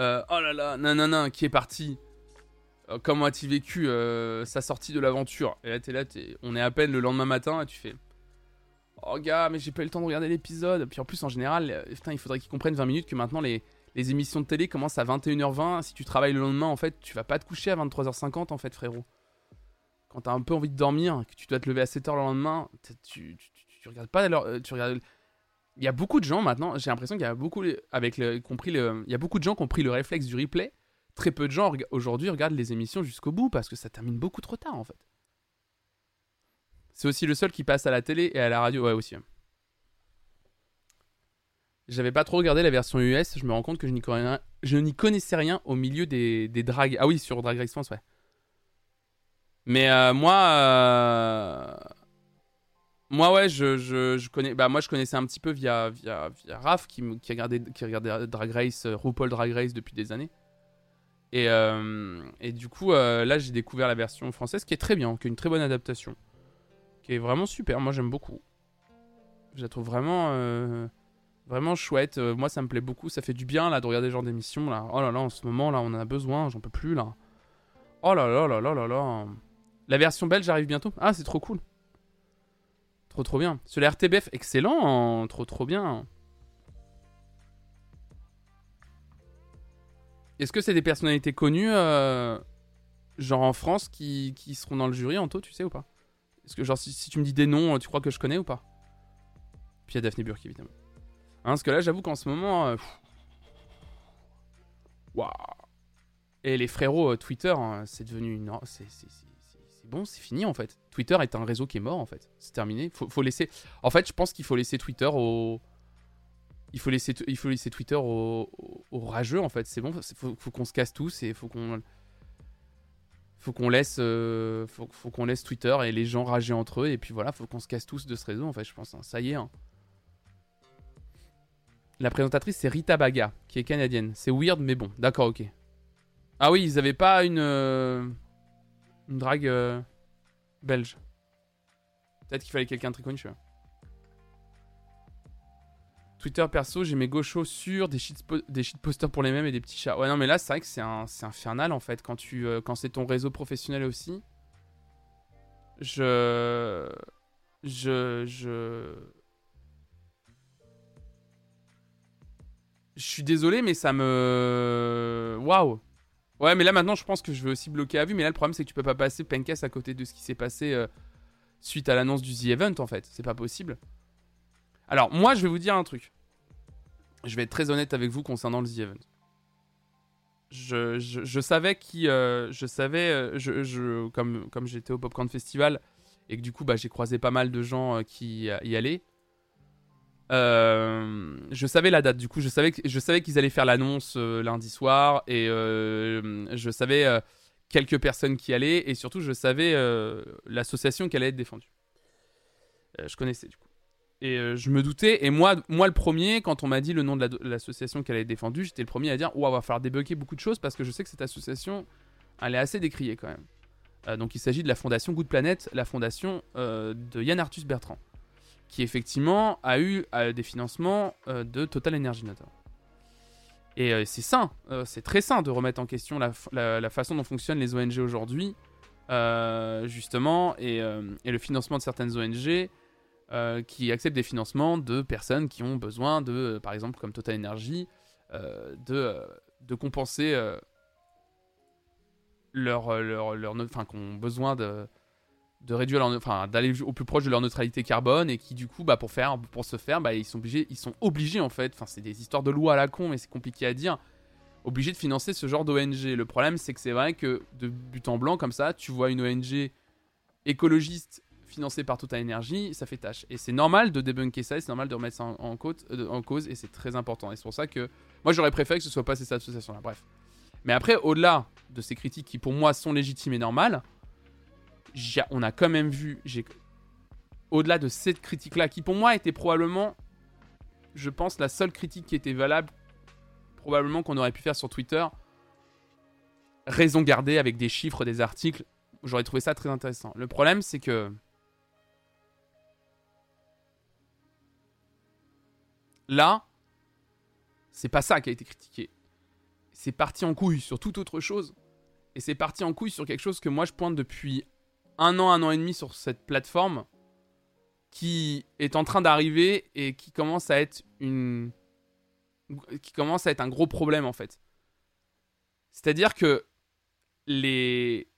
euh, oh là là, non, qui est parti euh, Comment a-t-il vécu sa sortie de l'aventure? Et là, t'es là, on est à peine le lendemain matin et tu fais Oh gars, mais j'ai pas eu le temps de regarder l'épisode. Puis en plus, en général, putain, il faudrait qu'ils comprennent 20 minutes que maintenant les, les émissions de télé commencent à 21h20. Si tu travailles le lendemain, en fait, tu vas pas te coucher à 23h50, en fait, frérot. Quand t'as un peu envie de dormir, que tu dois te lever à 7h le lendemain, tu, tu, regardes pas l'heure. Tu regardes il y a beaucoup de gens maintenant, j'ai l'impression qu'il y a beaucoup, avec le, compris il y a beaucoup de gens qui ont pris le réflexe du replay. Très peu de gens aujourd'hui regardent les émissions jusqu'au bout parce que ça termine beaucoup trop tard en fait. C'est aussi le seul qui passe à la télé et à la radio, ouais aussi. J'avais pas trop regardé la version US, je me rends compte que je n'y connaissais, rien au milieu des, des drags. Ah oui, sur Drag Race France, ouais. Mais euh, moi, euh, moi, ouais, je, connais. Bah, moi, je connaissais un petit peu via, via, Raph, qui, qui, a regardé, qui regardait Drag Race, euh, RuPaul Drag Race depuis des années. Et, et du coup, là, j'ai découvert la version française, qui est très bien, qui est une très bonne adaptation. Qui vraiment super. Moi, j'aime beaucoup. Je la trouve vraiment, vraiment chouette. moi, ça me plaît beaucoup. Ça fait du bien, là, de regarder ce genre d'émission, là. Oh là là, en ce moment, là, on en a besoin. J'en peux plus, là. Oh là là là là là là. La version belge arrive bientôt. Ah, c'est trop cool. Trop trop bien. Sur RTBF, excellent. Trop trop bien. Est-ce que c'est des personnalités connues, euh, genre en France, qui, seront dans le jury, Anto, tu sais ou pas? Est-ce que, genre, si, tu me dis des noms, tu crois que je connais ou pas? Puis il y a Daphne Burke, évidemment. Hein, parce que là, j'avoue qu'en ce moment. Euh, waouh Et les frérots euh, Twitter, hein, c'est devenu une. C'est bon, c'est fini en fait. Twitter est un réseau qui est mort en fait. C'est terminé. Faut, laisser. En fait, je pense qu'il faut laisser Twitter au. Il faut laisser, il faut laisser Twitter au, rageux en fait. C'est bon. Faut qu'on se casse tous et faut qu'on. Faut qu'on laisse, euh, faut, qu'on laisse Twitter et les gens rager entre eux et puis voilà, faut qu'on se casse tous de ce réseau en fait, je pense. Hein. Ça y est. Hein. La présentatrice c'est Rita Baga, qui est canadienne. C'est weird mais bon, d'accord, ok. Ah oui, ils avaient pas une. Euh, drague euh, belge. Peut-être qu'il fallait quelqu'un de très je sais Twitter perso, j'ai mes gauchos sur des, des shitposters pour les mêmes et des petits chats. Ouais, non, mais là, c'est vrai que c'est infernal en fait quand, tu, euh, c'est ton réseau professionnel aussi. Je. Je. Je. Je suis désolé, mais ça me. Waouh! Ouais, mais là maintenant, je pense que je vais aussi bloquer à vue. Mais là, le problème, c'est que tu peux pas passer Pencast à côté de ce qui s'est passé euh, suite à l'annonce du The Event, en fait. C'est pas possible. Alors, moi, je vais vous dire un truc. Je vais être très honnête avec vous concernant le The Event. Je, je, savais qui. Euh, je savais. Euh, je, je, comme comme j'étais au Popcorn Festival et que du coup, bah, j'ai croisé pas mal de gens qui y allaient. Euh, je savais la date, du coup, je savais, je savais qu'ils allaient faire l'annonce euh, lundi soir et euh, je savais quelques personnes qui allaient et surtout je savais l'association qui allait être défendue. je connaissais du coup. Et je me doutais, et moi, moi le premier, quand on m'a dit le nom de l'association allait être défendue, j'étais le premier à dire Ouah, va falloir débloquer beaucoup de choses parce que je sais que cette association, elle est assez décriée quand même. donc il s'agit de la fondation Good Planet, la fondation de Yann Arthus Bertrand qui effectivement a eu euh, des financements euh, de Total Energy notamment. Et euh, c'est sain, c'est très sain de remettre en question la, façon dont fonctionnent les ONG aujourd'hui, justement, et, le financement de certaines ONG qui acceptent des financements de personnes qui ont besoin de, par exemple, comme Total Energy, de, de compenser leur, leur, leur, enfin, qui ont besoin de, de réduire leur, enfin d'aller au plus proche de leur neutralité carbone et qui du coup bah pour faire pour se faire bah ils sont obligés ils sont obligés en fait enfin c'est des histoires de loi à la con mais c'est compliqué à dire obligés de financer ce genre d'ONG le problème c'est que c'est vrai que de but en blanc comme ça tu vois une ONG écologiste financée par Total Energy ça fait tâche et c'est normal de débunker ça c'est normal de remettre ça en, cause, euh, en cause et c'est très important et c'est pour ça que moi j'aurais préféré que ce soit pas cette association là bref mais après au-delà de ces critiques qui pour moi sont légitimes et normales on a quand même vu, au-delà de cette critique-là, qui pour moi était probablement je pense, la seule critique qui était valable, probablement qu'on aurait pu faire sur Twitter. Raison gardée avec des chiffres, des articles. J'aurais trouvé ça très intéressant. Le problème, c'est que. Là, c'est pas ça qui a été critiqué. C'est parti en couille sur toute autre chose. Et c'est parti en couille sur quelque chose que moi je pointe depuis un an, un an et demi sur cette plateforme qui est en train d'arriver et qui commence à être une qui commence à être un gros problème en fait. C'est-à-dire que les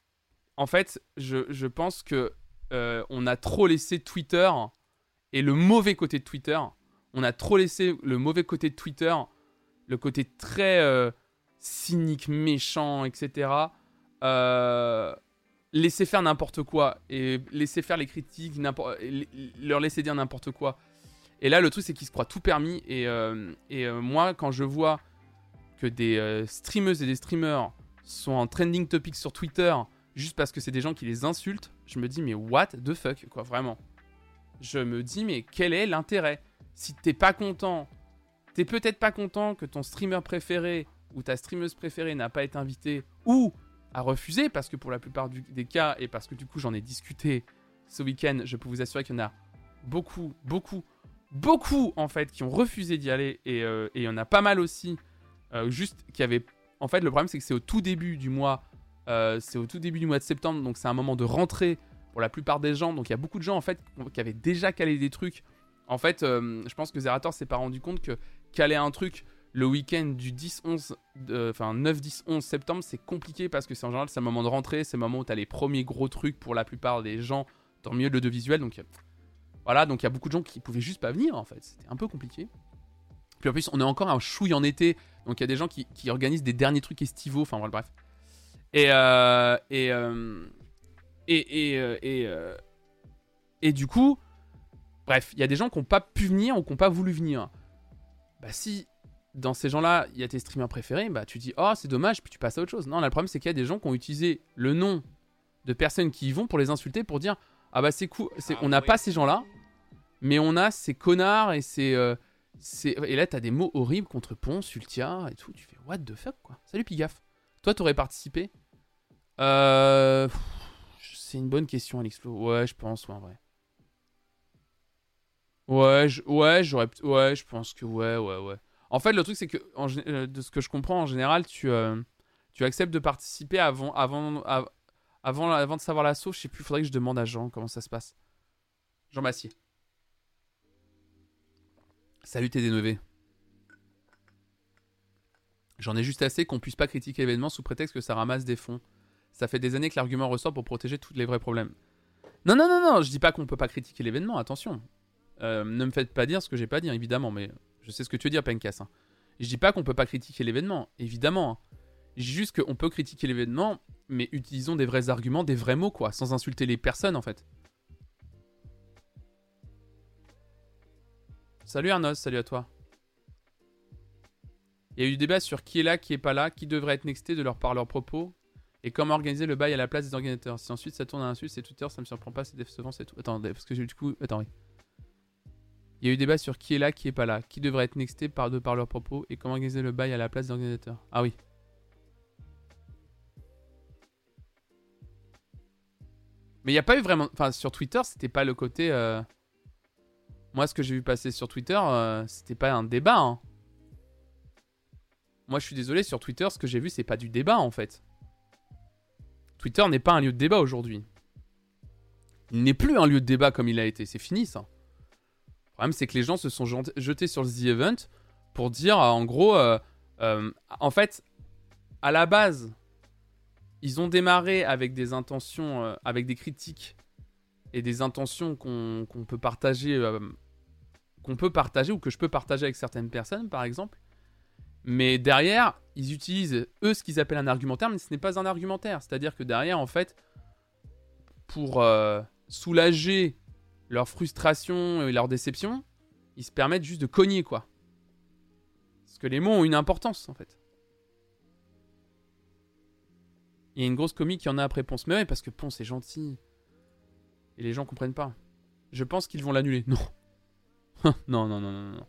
en fait, je, pense que euh, on a trop laissé Twitter et le mauvais côté de Twitter. On a trop laissé le mauvais côté de Twitter, le côté très euh, cynique, méchant, etc. Euh, laisser faire n'importe quoi et laisser faire les critiques, leur laisser dire n'importe quoi. Et là, le truc, c'est qu'ils se croient tout permis. Et, euh, moi, quand je vois que des streameuses et des streamers sont en trending topic sur Twitter juste parce que c'est des gens qui les insultent, je me dis, mais what the fuck, quoi, vraiment. Je me dis, mais quel est l'intérêt? Si t'es pas content, t'es peut-être pas content que ton streamer préféré ou ta streameuse préférée n'a pas été invité ou à refuser parce que pour la plupart des cas et parce que du coup j'en ai discuté ce week-end, je peux vous assurer qu'il y en a beaucoup, beaucoup, beaucoup en fait qui ont refusé d'y aller et, euh, il y en a pas mal aussi euh, juste qui avaient... En fait le problème c'est que c'est au tout début du mois, euh, c'est au tout début du mois de septembre donc c'est un moment de rentrée pour la plupart des gens donc il y a beaucoup de gens en fait qui avaient déjà calé des trucs. En fait je pense que Zerator s'est pas rendu compte que caler un truc le week-end du 10-11, enfin 9-10-11 septembre, c'est compliqué parce que c'est en général c'est un moment de rentrée, c'est le moment où tu as les premiers gros trucs pour la plupart des gens dans le milieu de l'audiovisuel. Donc voilà, donc il y a beaucoup de gens qui pouvaient juste pas venir en fait, c'était un peu compliqué. Puis en plus, on est encore un chouille en été, donc il y a des gens qui, organisent des derniers trucs estivaux, enfin bref. Et, euh, euh, et, et, euh, et, et, du coup, bref, il y a des gens qui n'ont pas pu venir ou qui n'ont pas voulu venir. Bah si dans ces gens-là, il y a tes streamers préférés, bah tu dis oh c'est dommage, puis tu passes à autre chose. Non, là, le problème c'est qu'il y a des gens qui ont utilisé le nom de personnes qui y vont pour les insulter, pour dire ah bah c'est cool, ah on n'a pas ces gens-là, mais on a ces connards et ces, euh, et là t'as des mots horribles contre Ponce, Ultia et tout. Tu fais what the fuck quoi. Salut Pigaf. Toi t'aurais participé? Euh... C'est une bonne question Alexflo. Ouais je pense ouais en vrai. Ouais, ouais, j'aurais, ouais, je pense que ouais, ouais, ouais. En fait, le truc, c'est que, euh, de ce que je comprends, en général, tu, euh, tu acceptes de participer avant, avant, avant, de savoir l'assaut. Je sais plus, faudrait que je demande à Jean comment ça se passe. Jean Massier. Salut TD9. J'en ai juste assez qu'on puisse pas critiquer l'événement sous prétexte que ça ramasse des fonds. Ça fait des années que l'argument ressort pour protéger tous les vrais problèmes. Non, non, non, non, je dis pas qu'on peut pas critiquer l'événement, attention. Euh, ne me faites pas dire ce que j'ai pas dit, évidemment, mais je sais ce que tu veux dire, Pencas. Hein. Je dis pas qu'on peut pas critiquer l'événement, évidemment. Hein. Je dis juste qu'on peut critiquer l'événement, mais utilisons des vrais arguments, des vrais mots, quoi, sans insulter les personnes, en fait. Salut Arnos, salut à toi. Il y a eu du débat sur qui est là, qui est pas là, qui devrait être nexté de leur par leurs propos, et comment organiser le bail à la place des organisateurs. Si ensuite ça tourne à l'insulte, c'est Twitter, ça me surprend pas, c'est décevant, c'est tout. Attends, parce que j'ai du coup. Attends, oui. Il y a eu débat sur qui est là, qui est pas là, qui devrait être nexté par, de par leurs propos et comment organiser le bail à la place d'organisateur. Ah oui. Mais il n'y a pas eu vraiment. Enfin, sur Twitter, c'était pas le côté. Euh, moi, ce que j'ai vu passer sur Twitter, euh, c'était pas un débat. Hein. Moi, je suis désolé, sur Twitter, ce que j'ai vu, c'est pas du débat en fait. Twitter n'est pas un lieu de débat aujourd'hui. Il n'est plus un lieu de débat comme il a été. C'est fini ça problème, c'est que les gens se sont jetés sur The Event pour dire, euh, en gros, euh, euh, en fait, à la base, ils ont démarré avec des intentions, avec des critiques et des intentions qu'on peut partager, qu'on peut partager ou que je peux partager avec certaines personnes, par exemple. Mais derrière, ils utilisent eux ce qu'ils appellent un argumentaire, mais ce n'est pas un argumentaire. C'est-à-dire que derrière, en fait, pour soulager leur frustration et leur déception, ils se permettent juste de cogner, quoi. Parce que les mots ont une importance, en fait. Il y a une grosse comique qui en a après Ponce. Mais ouais, parce que Ponce est gentil. Et les gens comprennent pas. Je pense qu'ils vont l'annuler. Non. non, non, non, non, non.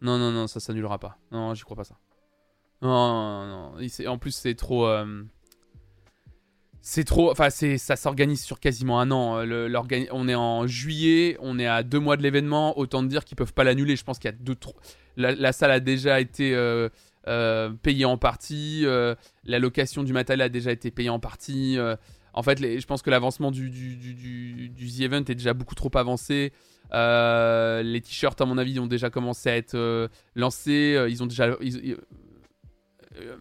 Non, non, non, ça s'annulera pas. Non, j'y crois pas ça. Non, non, non. En plus, c'est trop. Euh, c'est trop. Enfin, ça s'organise sur quasiment un an. Le, on est en juillet, on est à deux mois de l'événement. Autant dire qu'ils peuvent pas l'annuler. Je pense qu'il y a deux. Trois... La, salle a déjà été euh, euh, payée en partie. la location du matériel a déjà été payée en partie. en fait, je pense que l'avancement du, du, du, du, The Event est déjà beaucoup trop avancé. les t-shirts, à mon avis, ont déjà commencé à être lancés. Ils ont déjà. Euh,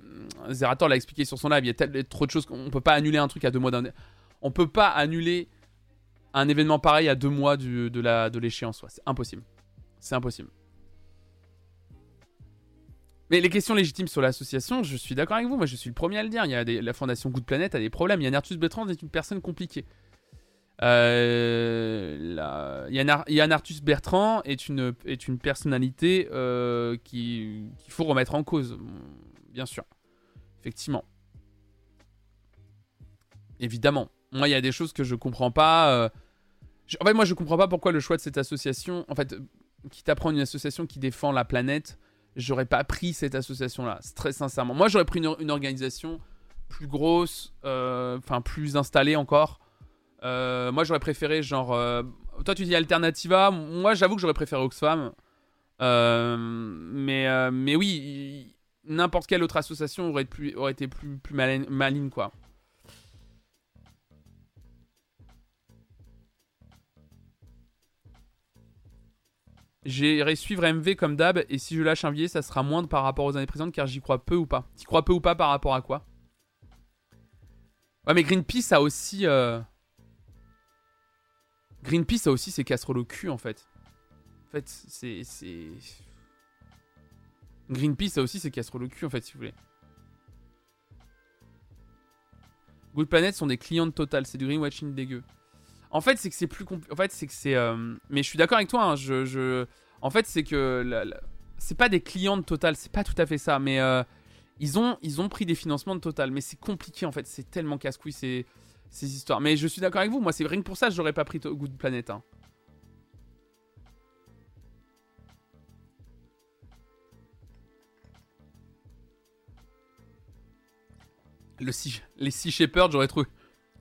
Zerator l'a expliqué sur son live, il y a trop de choses qu'on peut pas annuler un truc à deux mois d'un. On peut pas annuler un événement pareil à deux mois de la de l'échéance. C'est impossible. C'est impossible. Mais les questions légitimes sur l'association, je suis d'accord avec vous. Moi, je suis le premier à le dire. Il y a la fondation Good Planet a des problèmes. Il y a Nertus Bertrand est une personne compliquée. Euh, Yann Artus Bertrand est une, est une personnalité euh, qu'il faut remettre en cause bien sûr. Effectivement. Évidemment. Moi, il y a des choses que je comprends pas. Euh, en fait, moi, je comprends pas pourquoi le choix de cette association. En fait, quitte à prendre une association qui défend la planète, j'aurais pas pris cette association-là. Très sincèrement. Moi, j'aurais pris une, organisation plus grosse, euh, enfin, plus installée encore. Euh, moi, j'aurais préféré, genre. toi, tu dis Alternativa. Moi, j'avoue que j'aurais préféré Oxfam. mais, mais oui, n'importe quelle autre association aurait, été plus, plus maligne, quoi. J'irai suivre MV comme d'hab, et si je lâche un billet, ça sera moindre par rapport aux années présentes, car j'y crois peu ou pas. T'y crois peu ou pas par rapport à quoi? Ouais, mais Greenpeace a aussi... Euh, Greenpeace a aussi ses casseroles au cul, en fait. En fait, c'est... Greenpeace a aussi ses casseroles au cul, en fait, si vous voulez. Good Planet sont des clients de Total, c'est du greenwashing dégueu. En fait, c'est que c'est plus compliqué. En fait, c'est que c'est. Euh, mais je suis d'accord avec toi. Hein, je, En fait, c'est que c'est pas des clients de Total, c'est pas tout à fait ça. Mais euh, ils ont ils ont pris des financements de Total, mais c'est compliqué en fait. C'est tellement casse-couille ces... ces histoires. Mais je suis d'accord avec vous. Moi, c'est rien que pour ça, j'aurais pas pris Good Planet. Hein. Le les Sea Shepherds, j'aurais trouvé.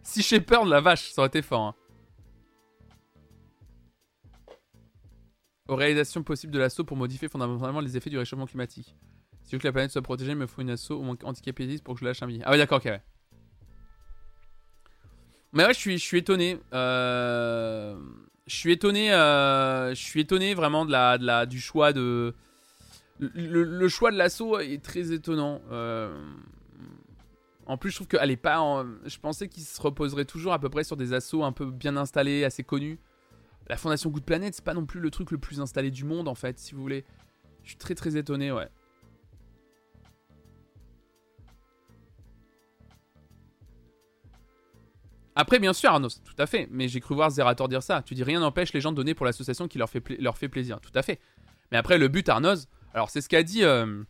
Sea Shepherd, la vache, ça aurait été fort. Hein. Aux réalisations possibles de l'assaut pour modifier fondamentalement les effets du réchauffement climatique. Si je veux que la planète soit protégée, il me faut une assaut au moins pour que je lâche un billet. Ah ouais, d'accord, ok. Mais ouais, je suis, je suis étonné. Euh... Je suis étonné. Euh... Je suis étonné vraiment de la, de la, du choix de. Le, le choix de l'assaut est très étonnant. Euh... En plus, je trouve qu'elle est pas. Je pensais qu'il se reposerait toujours à peu près sur des assauts un peu bien installés, assez connus. La fondation Good Planet, c'est pas non plus le truc le plus installé du monde, en fait, si vous voulez. Je suis très très étonné, ouais. Après, bien sûr, Arnaud, tout à fait. Mais j'ai cru voir Zerator dire ça. Tu dis rien n'empêche les gens de donner pour l'association qui leur fait, plaisir. Tout à fait. Mais après, le but, Arnoz, alors c'est ce qu'a dit, euh,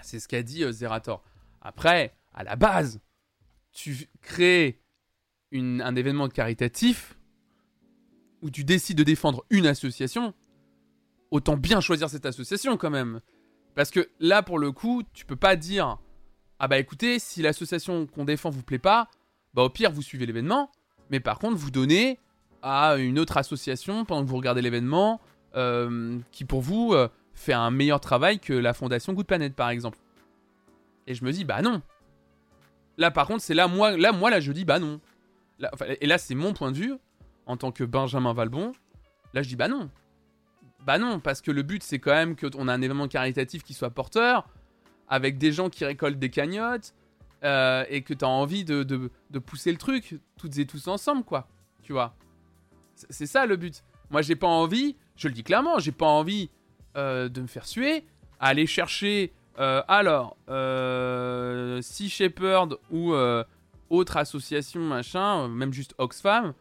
c'est ce qu'a dit euh, Zerator. Après, à la base, tu crées un événement caritatif où tu décides de défendre une association, autant bien choisir cette association quand même. Parce que là, pour le coup, tu peux pas dire Ah bah écoutez, si l'association qu'on défend vous plaît pas, bah au pire, vous suivez l'événement, mais par contre, vous donnez à une autre association pendant que vous regardez l'événement euh, qui pour vous euh, fait un meilleur travail que la fondation Good Planet par exemple. Et je me dis, bah non, Là, par contre, c'est là, moi, là, moi, là, je dis, bah non. et là, c'est mon point de vue, en tant que Benjamin Valbon. Là, je dis, bah non. Bah non, parce que le but, c'est quand même qu'on a un événement caritatif qui soit porteur, avec des gens qui récoltent des cagnottes, euh, et que tu as envie de, de, pousser le truc, toutes et tous ensemble, quoi. Tu vois. C'est ça le but. Moi, j'ai pas envie, je le dis clairement, j'ai pas envie euh, de me faire suer, aller chercher euh, alors, euh, Sea Shepherd ou euh, autre association, machin, même juste Oxfam.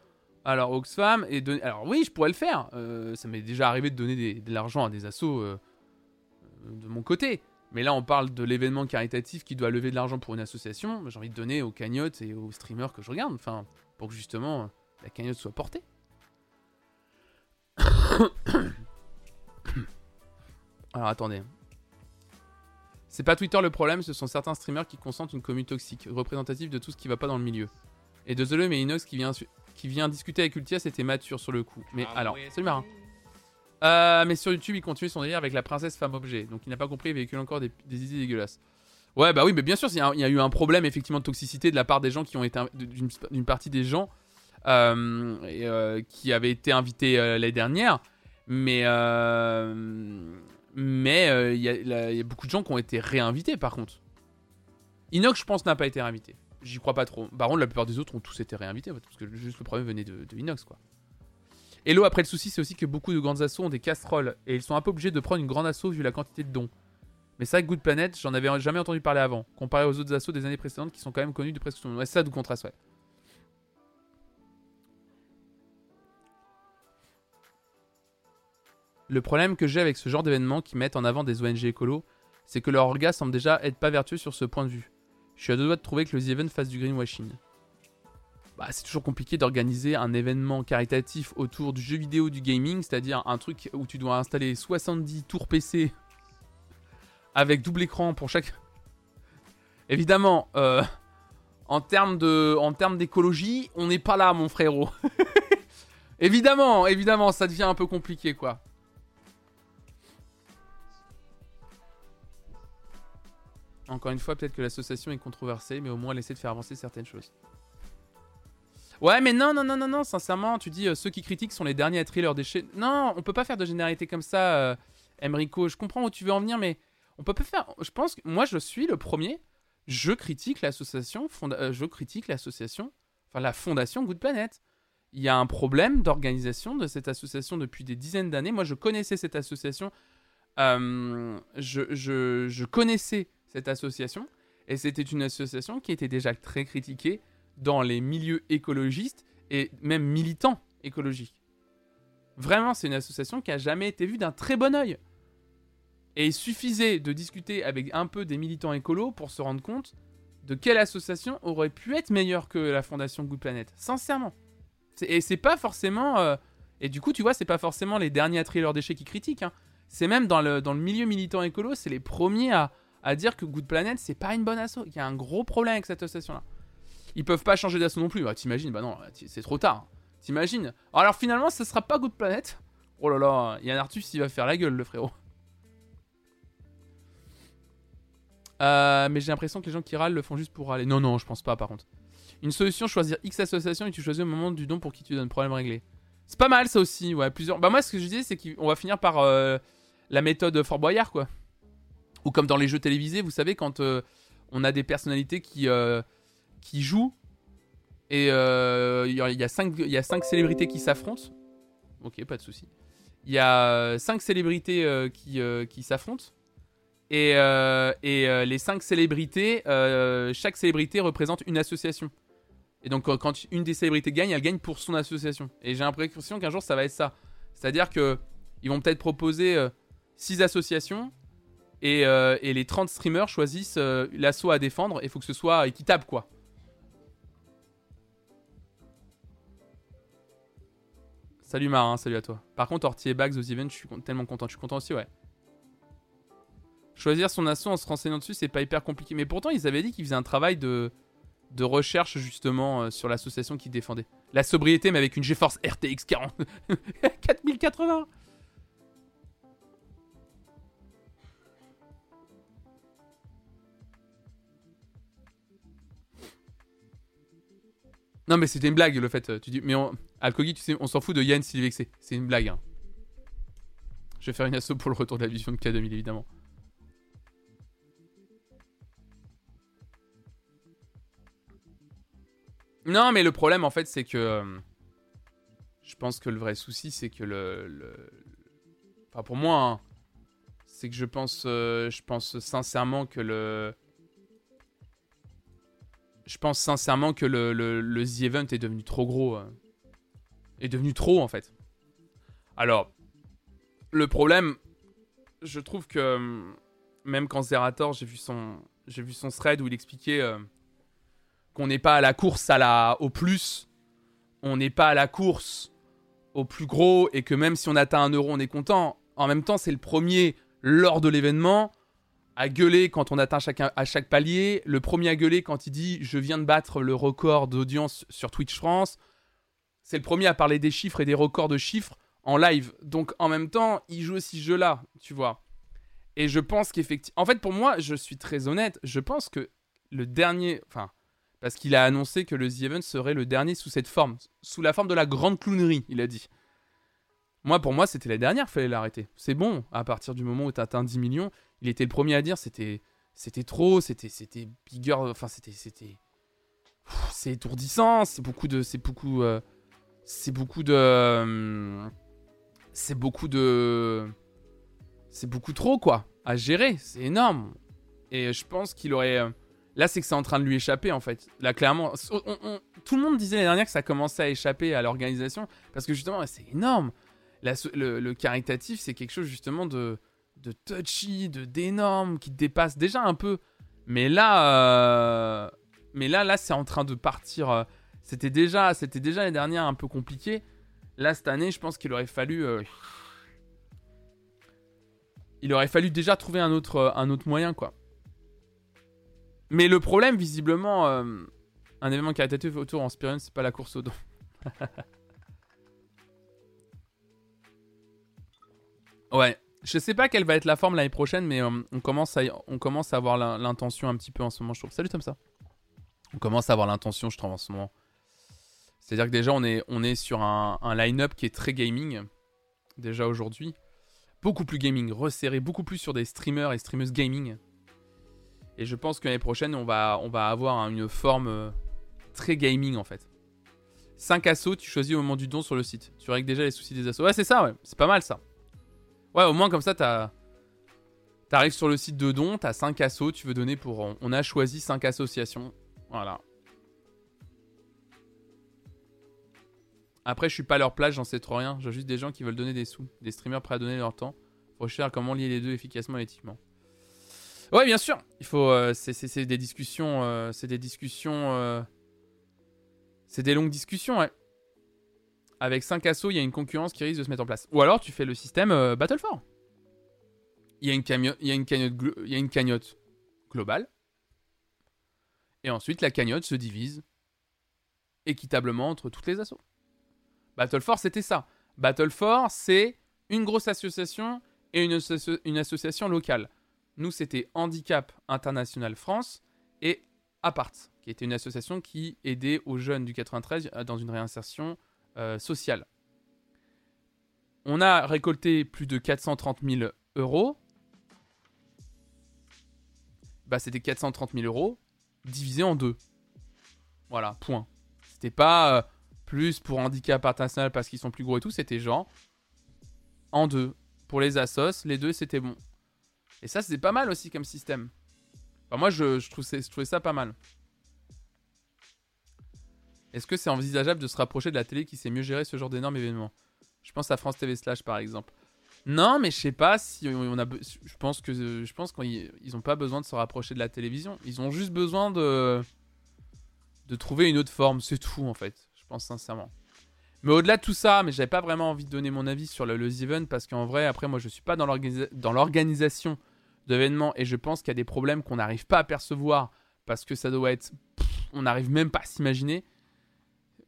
Alors, Oxfam, et alors oui, je pourrais le faire. ça m'est déjà arrivé de donner de l'argent à des assos de mon côté. Mais là, on parle de l'événement caritatif qui doit lever de l'argent pour une association. J'ai envie de donner aux cagnottes et aux streamers que je regarde. Enfin, pour que justement la cagnotte soit portée. Alors attendez. C'est pas Twitter le problème, ce sont certains streamers qui consentent une commune toxique, représentative de tout ce qui va pas dans le milieu. Et désolé, mais Inox qui vient, qui vient discuter avec Ultia, c'était mature sur le coup. Mais Ah alors, salut Marin. Euh, mais sur YouTube, il continue son délire avec la princesse femme objet. Donc il n'a pas compris, il véhicule encore des, des idées dégueulasses. Ouais, bah oui, mais bien sûr, il y, a, il y a eu un problème effectivement de toxicité de la part des gens qui ont été. d'une d'une partie des gens euh, et, euh, qui avaient été invités l'année dernière. Mais. Mais euh, il y, a- beaucoup de gens qui ont été réinvités par contre. Inox, je pense, n'a pas été réinvité. J'y crois pas trop. Par contre, la plupart des autres ont tous été réinvités parce que juste le problème venait de, de Inox quoi. Hello, après le souci, c'est aussi que beaucoup de grandes assos ont des casseroles et ils sont un peu obligés de prendre une grande asso vu la quantité de dons. Mais ça, Good Planet, j'en avais jamais entendu parler avant, comparé aux autres assos des années précédentes qui sont quand même connus de presque tout le monde. Ouais, ça, d'où contraste, ouais. Le problème que j'ai avec ce genre d'événements qui mettent en avant des ONG écolos, c'est que leur orga semble déjà être pas vertueux sur ce point de vue. Je suis à deux doigts de trouver que le The Event fasse du greenwashing. Bah, c'est toujours compliqué d'organiser un événement caritatif autour du jeu vidéo, du gaming, c'est-à-dire un truc où tu dois installer 70 tours PC avec double écran pour chaque. Évidemment, euh, en termes de, en termes d'écologie, on n'est pas là, mon frérot. évidemment, évidemment, ça devient un peu compliqué, quoi. Encore une fois, peut-être que l'association est controversée, mais au moins elle de faire avancer certaines choses. Ouais, mais non, non, non, non, non, sincèrement, tu dis euh, ceux qui critiquent sont les derniers à trier leurs déchets. Non, on peut pas faire de généralité comme ça, euh, Emrico. Je comprends où tu veux en venir, mais on peut pas faire. Je pense que moi, je suis le premier. Je critique l'association, euh, je critique l'association, enfin la fondation Good Planet. Il y a un problème d'organisation de cette association depuis des dizaines d'années. Moi, je connaissais cette association. je, je- je connaissais cette association. Et c'était une association qui était déjà très critiquée dans les milieux écologistes et même militants écologiques. Vraiment, c'est une association qui a jamais été vue d'un très bon œil. Et il suffisait de discuter avec un peu des militants écolos pour se rendre compte de quelle association aurait pu être meilleure que la fondation Good Planet. Sincèrement. Et c'est pas forcément. euh, Et du coup, tu vois, c'est pas forcément les derniers à trier leurs déchets qui critiquent. hein. C'est même dans le, dans le milieu militant écolo, c'est les premiers à, à dire que Good Planet, c'est pas une bonne asso. Il y a un gros problème avec cette association-là. Ils peuvent pas changer d'asso non plus. Ah, T'imagines Bah non, c'est trop tard. T'imagines Alors finalement, ce sera pas Good Planet. Oh là là, Yann Arthus, il va faire la gueule, le frérot. Euh, mais j'ai l'impression que les gens qui râlent le font juste pour râler. Non, non, je pense pas par contre. Une solution, choisir X association et tu choisis au moment du don pour qui tu donnes. Problème réglé. C'est pas mal ça aussi, ouais. Plusieurs. Bah, moi, ce que je disais, c'est qu'on va finir par euh, la méthode Fort Boyard, quoi. Ou comme dans les jeux télévisés, vous savez, quand euh, on a des personnalités qui, euh, qui jouent et euh, il y, a- cinq- y a cinq célébrités qui s'affrontent. Ok, pas de souci. Il y a euh, cinq célébrités euh, qui, euh, qui s'affrontent. Et, euh, et euh, les cinq célébrités, euh, chaque célébrité représente une association. Et donc quand- une des célébrités gagne, elle gagne pour son association. Et j'ai l'impression qu'un jour ça va être ça. C'est-à-dire que ils vont peut-être proposer euh, six associations et, euh, et les 30 streamers choisissent euh, l'assaut à défendre et il faut que ce soit équitable quoi. Salut Marin, salut à toi. Par contre, Ortier Bags aux events, je suis tellement content. Je suis content aussi, ouais. Choisir son assaut en se renseignant dessus, c'est pas hyper compliqué. Mais pourtant, ils avaient dit qu'ils faisaient un travail de, de recherche justement euh, sur l'association qu'ils défendaient. La sobriété, mais avec une GeForce RTX 40. 4080 Non mais c'était une blague le fait. euh, Tu dis mais on... On s'en fout de Yann s'il est vexé. C'est une blague. hein. Je vais faire une asso pour le retour de la vision de K2000 évidemment. Non mais le problème en fait c'est que euh, je pense que le vrai souci c'est que le, le- enfin pour moi hein, c'est que je pense euh, je pense sincèrement que le je pense sincèrement que le, le, le The Event est devenu trop gros. euh. Est devenu trop, en fait. Alors, le problème, je trouve que euh, même quand Zerator, j'ai vu son, j'ai vu son thread où il expliquait euh, qu'on n'est pas à la course à la, au plus, on n'est pas à la course au plus gros et que même si on atteint un euro, on est content. En même temps, c'est le premier, lors de l'événement, à gueuler quand on atteint chacun, à chaque palier, le premier à gueuler quand il dit je viens de battre le record d'audience sur Twitch France. C'est le premier à parler des chiffres et des records de chiffres en live. Donc en même temps, il joue aussi ce jeu-là, tu vois. Et je pense qu'effectivement... En fait, pour moi, je suis très honnête, je pense que le dernier... Enfin, parce qu'il a annoncé que le The Event serait le dernier sous cette forme, sous la forme de la grande clownerie, il a dit. Moi, pour moi, c'était la dernière, fallait l'arrêter. C'est bon, à partir du moment où tu atteint 10 millions, il était le premier à dire c'était c'était trop, c'était c'était bigger, enfin c'était c'était c'est étourdissant, c'est beaucoup de c'est beaucoup euh, c'est beaucoup de euh, c'est beaucoup de c'est beaucoup trop quoi à gérer, c'est énorme. Et je pense qu'il aurait euh, là c'est que c'est en train de lui échapper en fait. Là clairement tout le monde disait l'année dernière que ça commençait à échapper à l'organisation parce que justement c'est énorme. Le, caritatif c'est quelque chose justement de touchy, de d'énorme, qui dépasse déjà un peu. Mais là, euh, mais là, là, c'est en train de partir. Euh, c'était déjà, c'était déjà l'année dernière un peu compliqué. Là, cette année, je pense qu'il aurait fallu, euh, il aurait fallu déjà trouver un autre, un autre moyen, quoi. Mais le problème, visiblement, un événement caritatif autour en Spirit, c'est pas la course au don. ouais, je sais pas quelle va être la forme l'année prochaine, mais euh, on, commence à, on commence à avoir l'intention un petit peu en ce moment, je trouve. Salut comme ça. On commence à avoir l'intention, je trouve, en ce moment. C'est-à-dire que déjà, on est, on est sur un, line-up qui est très gaming, déjà aujourd'hui. Beaucoup plus gaming, resserré, beaucoup plus sur des streamers et streameuses gaming. Et je pense que l'année prochaine, on va, on va avoir une forme euh, très gaming, en fait. 5 assauts, tu choisis au moment du don sur le site. Tu règles déjà les soucis des assauts. Ouais, c'est ça, ouais. C'est pas mal, ça. Ouais, au moins comme ça, t'as. T'arrives sur le site de don, t'as 5 assos, tu veux donner pour. On a choisi 5 associations. Voilà. Après, je suis pas à leur place, j'en sais trop rien. J'ai juste des gens qui veulent donner des sous. Des streamers prêts à donner leur temps. Faut chercher comment lier les deux efficacement et éthiquement. Ouais, bien sûr. Il faut. Euh, c'est des discussions. Euh, c'est des discussions. Euh, c'est des longues discussions, ouais avec 5 assauts, il y a une concurrence qui risque de se mettre en place. Ou alors tu fais le système euh. Il y, a une cagnotte globale. Et ensuite, la cagnotte se divise équitablement entre toutes les assauts. Battle c'était ça. Battle c'est une grosse association et une, une association locale. Nous, c'était Handicap International France et Apart, qui était une association qui aidait aux jeunes du 93 euh, dans une réinsertion euh, social. On a récolté plus de 430 000 euros. Bah, c'était 430 000 euros divisé en deux. Voilà, point. C'était pas euh, plus pour handicap international parce qu'ils sont plus gros et tout, c'était genre en deux. Pour les assos, les deux c'était bon. Et ça, c'est pas mal aussi comme système. moi, je, trouve, je trouvais ça pas mal. Est-ce que c'est envisageable de se rapprocher de la télé qui sait mieux gérer ce genre d'énormes événements? Je pense à France TV Slash par exemple. Non, mais je sais pas si on a. Je pense que je pense qu'ils n'ont pas besoin de se rapprocher de la télévision. Ils ont juste besoin de de trouver une autre forme. C'est tout en fait. Je pense sincèrement. Mais au-delà de tout ça, mais j'avais pas vraiment envie de donner mon avis sur le, le Event parce qu'en vrai, après moi, je suis pas dans l'organisation d'événements et je pense qu'il y a des problèmes qu'on n'arrive pas à percevoir parce que ça doit être. on n'arrive même pas à s'imaginer.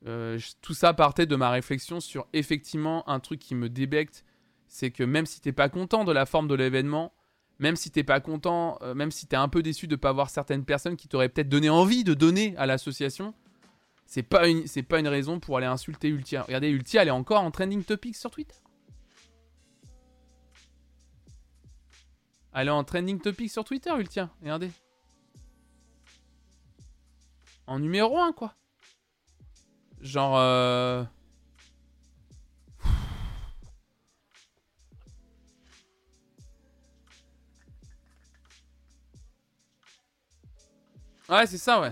Euh, tout ça partait de ma réflexion sur effectivement un truc qui me débecte, c'est que même si t'es pas content de la forme de l'événement, même si t'es pas content, euh, même si t'es un peu déçu de pas voir certaines personnes qui t'auraient peut-être donné envie de donner à l'association, c'est pas une, c'est pas une raison pour aller insulter Ultia. Regardez, Ultia, elle est encore en trending topics sur Twitter. Elle est en trending topics sur Twitter, Ultia. Regardez. En numéro 1, quoi. Genre... Euh... Ouais, c'est ça, ouais.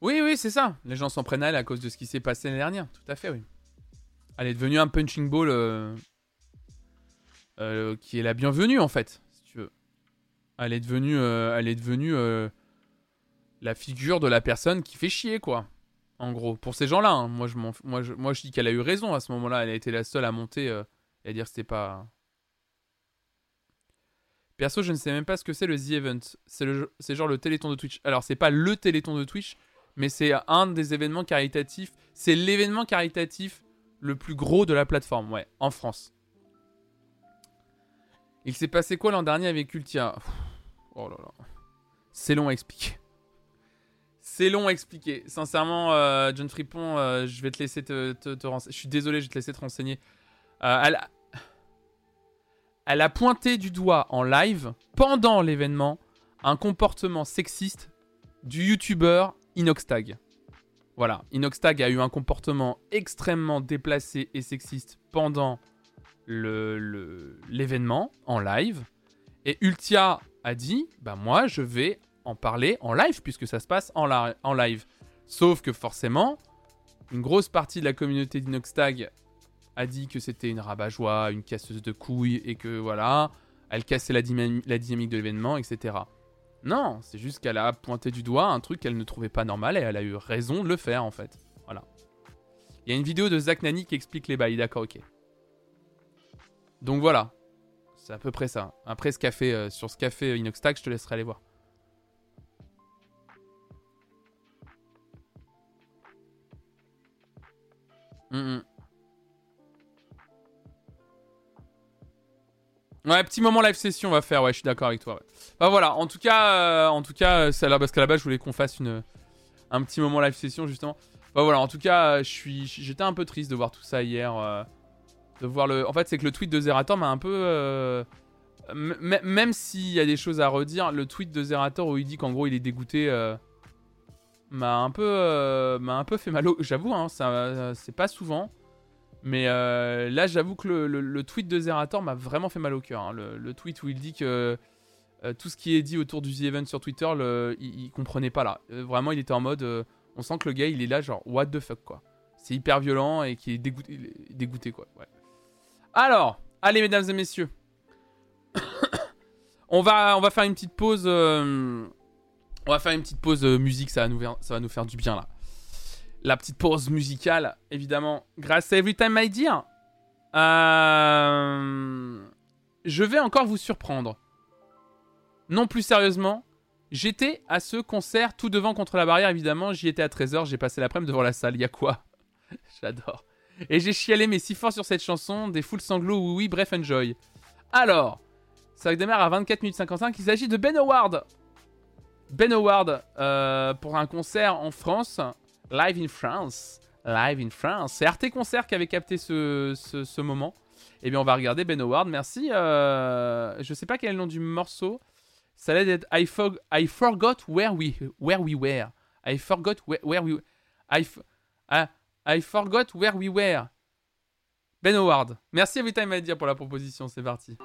Oui, oui, c'est ça. Les gens s'en prennent à elle à cause de ce qui s'est passé l'année dernière. Tout à fait, oui. Elle est devenue un punching ball euh, euh, qui est la bienvenue, en fait. Elle est devenue, euh, elle est devenue euh, la figure de la personne qui fait chier, quoi. En gros, pour ces gens-là, hein. moi, je dis qu'elle a eu raison à ce moment-là. Elle a été la seule à monter euh, et à dire que c'était pas. Perso, je ne sais même pas ce que c'est le The Event. C'est genre le téléthon de Twitch. Alors, c'est pas le téléthon de Twitch, mais c'est un des événements caritatifs. C'est l'événement caritatif le plus gros de la plateforme, ouais, en France. Il s'est passé quoi l'an dernier avec Ultia? Oh là là. C'est long à expliquer. C'est long à expliquer. Sincèrement, euh, John Fripon, euh, je vais te laisser te, renseigner. Je suis désolé, je vais te laisser te renseigner. Euh, elle, a... pointé du doigt en live, pendant l'événement, un comportement sexiste du youtubeur Inoxtag. Voilà, Inoxtag a eu un comportement extrêmement déplacé et sexiste pendant l'événement en live. Et Ultia a dit Bah, moi, je vais en parler en live, puisque ça se passe en, live. Sauf que forcément, une grosse partie de la communauté d'Inoxtag a dit que c'était une rabat-joie, une casseuse de couilles, et que voilà, elle cassait la, la dynamique de l'événement, etc. Non, c'est juste qu'elle a pointé du doigt un truc qu'elle ne trouvait pas normal et elle a eu raison de le faire en fait. Voilà. Il y a une vidéo de Zach Nani qui explique les bails, d'accord, ok. Donc voilà. C'est à peu près ça. Après ce café, euh, sur ce café Inoxtag, je te laisserai aller voir. Mm, mm. Ouais, petit moment live session on va faire, ouais, je suis d'accord avec toi. Bah voilà, en tout cas, euh, en tout cas, c'est là parce qu'à la base je voulais qu'on fasse une un petit moment live session justement. Bah voilà, en tout cas, je suis j'étais un peu triste de voir tout ça hier euh, en fait, c'est que le tweet de Zerator m'a un peu euh, même s'il y a des choses à redire, le tweet de Zerator où il dit qu'en gros, il est dégoûté m'a un peu m'a un peu fait mal au j'avoue hein, c'est pas souvent mais euh, là, j'avoue que le, tweet de Zerator m'a vraiment fait mal au cœur. Hein. Le, tweet où il dit que euh, tout ce qui est dit autour du The Event sur Twitter, il, comprenait pas là. Euh, vraiment, il était en mode. on sent que le gars, il est là, genre, what the fuck, quoi. C'est hyper violent et qui est dégoûté, dégoûté quoi. Ouais. Alors, allez, mesdames et messieurs. on, va, faire une petite pause. on va faire une petite pause musique, ça va, nous, faire du bien là la petite pause musicale, évidemment, grâce à Everytime My Dear. Euh, je vais encore vous surprendre. Non plus sérieusement, j'étais à ce concert tout devant contre la barrière, évidemment. J'y étais à 13h, j'ai passé l'après-midi devant la salle. Y a quoi? J'adore. Et j'ai chialé mais si fort sur cette chanson, des foules sanglots, oui, oui, bref, enjoy. Alors, ça démarre à 24 minutes 55. Il s'agit de Ben Howard. Ben Howard euh, pour un concert en France. Live in France. Live in France. C'est Arte Concert qui avait capté ce, moment. Eh bien, on va regarder Ben Howard. Merci. Euh, je sais pas quel est le nom du morceau. Ça allait être I, I forgot where we, where we were. I forgot where, we I, uh, I forgot where we were. Ben Howard. Merci à Everytime Media pour la proposition. C'est parti.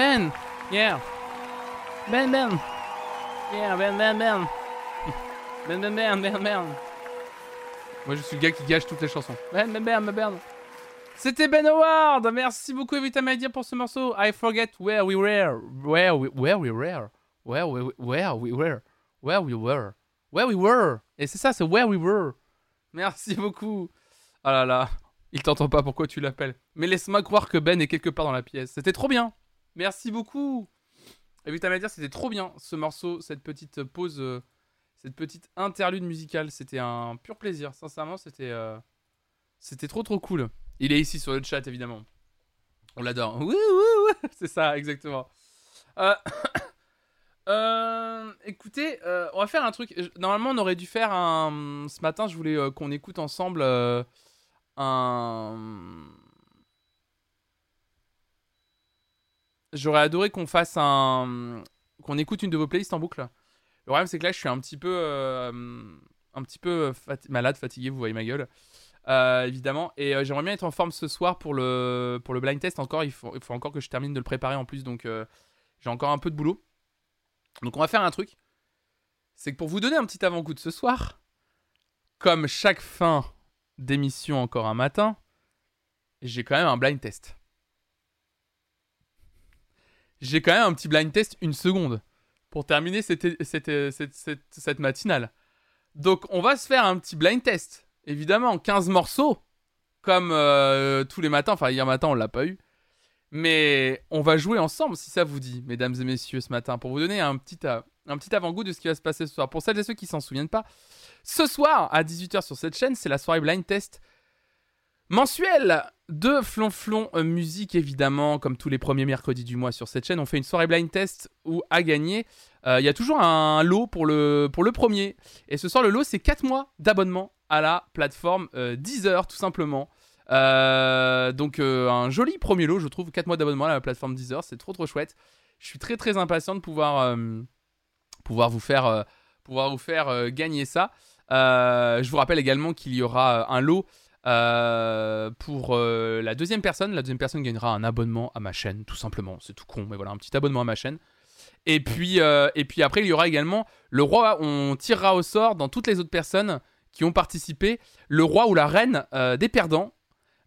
Ben, yeah. Ben, Ben. Yeah, Ben, Ben, Ben. Ben, Ben, Ben, Ben, Ben. Moi, je suis le gars qui gâche toutes les chansons. Ben, Ben, Ben, Ben, Ben. C'était Ben Howard. Merci beaucoup, Evita Media, pour ce morceau. I forget where we were. Where we, where we were. Where we, where we were. Where we were. Where we were. Et c'est ça, c'est where we were. Merci beaucoup. Ah là là. Il t'entend pas, pourquoi tu l'appelles Mais laisse-moi croire que Ben est quelque part dans la pièce. C'était trop bien. Merci beaucoup. Et vite à dire, c'était trop bien ce morceau, cette petite pause, euh, cette petite interlude musicale. C'était un pur plaisir. Sincèrement, c'était euh, c'était trop trop cool. Il est ici sur le chat évidemment. On l'adore. Oui, oui, oui. C'est ça, exactement. Euh, écoutez, on va faire un truc. Normalement, on aurait dû faire un. Ce matin, je voulais qu'on écoute ensemble un. J'aurais adoré qu'on fasse un. qu'on écoute une de vos playlists en boucle. Le problème, c'est que là, je suis un petit peu. euh, un petit peu malade, fatigué, vous voyez ma gueule. Euh, évidemment. Et euh, j'aimerais bien être en forme ce soir pour le, pour le blind test encore. Il faut, il faut encore que je termine de le préparer en plus. Donc, j'ai encore un peu de boulot. Donc, on va faire un truc. C'est que pour vous donner un petit avant-goût de ce soir, comme chaque fin d'émission encore un matin, j'ai quand même un blind test. J'ai quand même un petit blind test une seconde pour terminer cette, cette, cette, cette, matinale. Donc on va se faire un petit blind test. Évidemment, 15 morceaux, comme euh, tous les matins. Enfin, hier matin, on l'a pas eu. Mais on va jouer ensemble, si ça vous dit, mesdames et messieurs, ce matin, pour vous donner un petit, euh, un petit avant-goût de ce qui va se passer ce soir. Pour celles et ceux qui s'en souviennent pas, ce soir, à 18h sur cette chaîne, c'est la soirée blind test mensuel de Flonflon euh, Musique, évidemment, comme tous les premiers mercredis du mois sur cette chaîne. On fait une soirée blind test où à gagner. euh, Il y a toujours un lot pour le, pour le premier. Et ce soir, le lot, c'est 4 mois d'abonnement à la plateforme euh, Deezer, tout simplement. Euh, donc, un joli premier lot, je trouve. 4 mois d'abonnement à la plateforme Deezer, c'est trop trop chouette. Je suis très très impatient de pouvoir, pouvoir vous faire, pouvoir vous faire gagner ça. Je vous rappelle également qu'il y aura un lot euh, pour euh, la deuxième personne. La deuxième personne gagnera un abonnement à ma chaîne, tout simplement. C'est tout con, mais voilà, un petit abonnement à ma chaîne. Et puis, euh, et puis après, il y aura également le roi. On tirera au sort dans toutes les autres personnes qui ont participé le roi ou la reine des perdants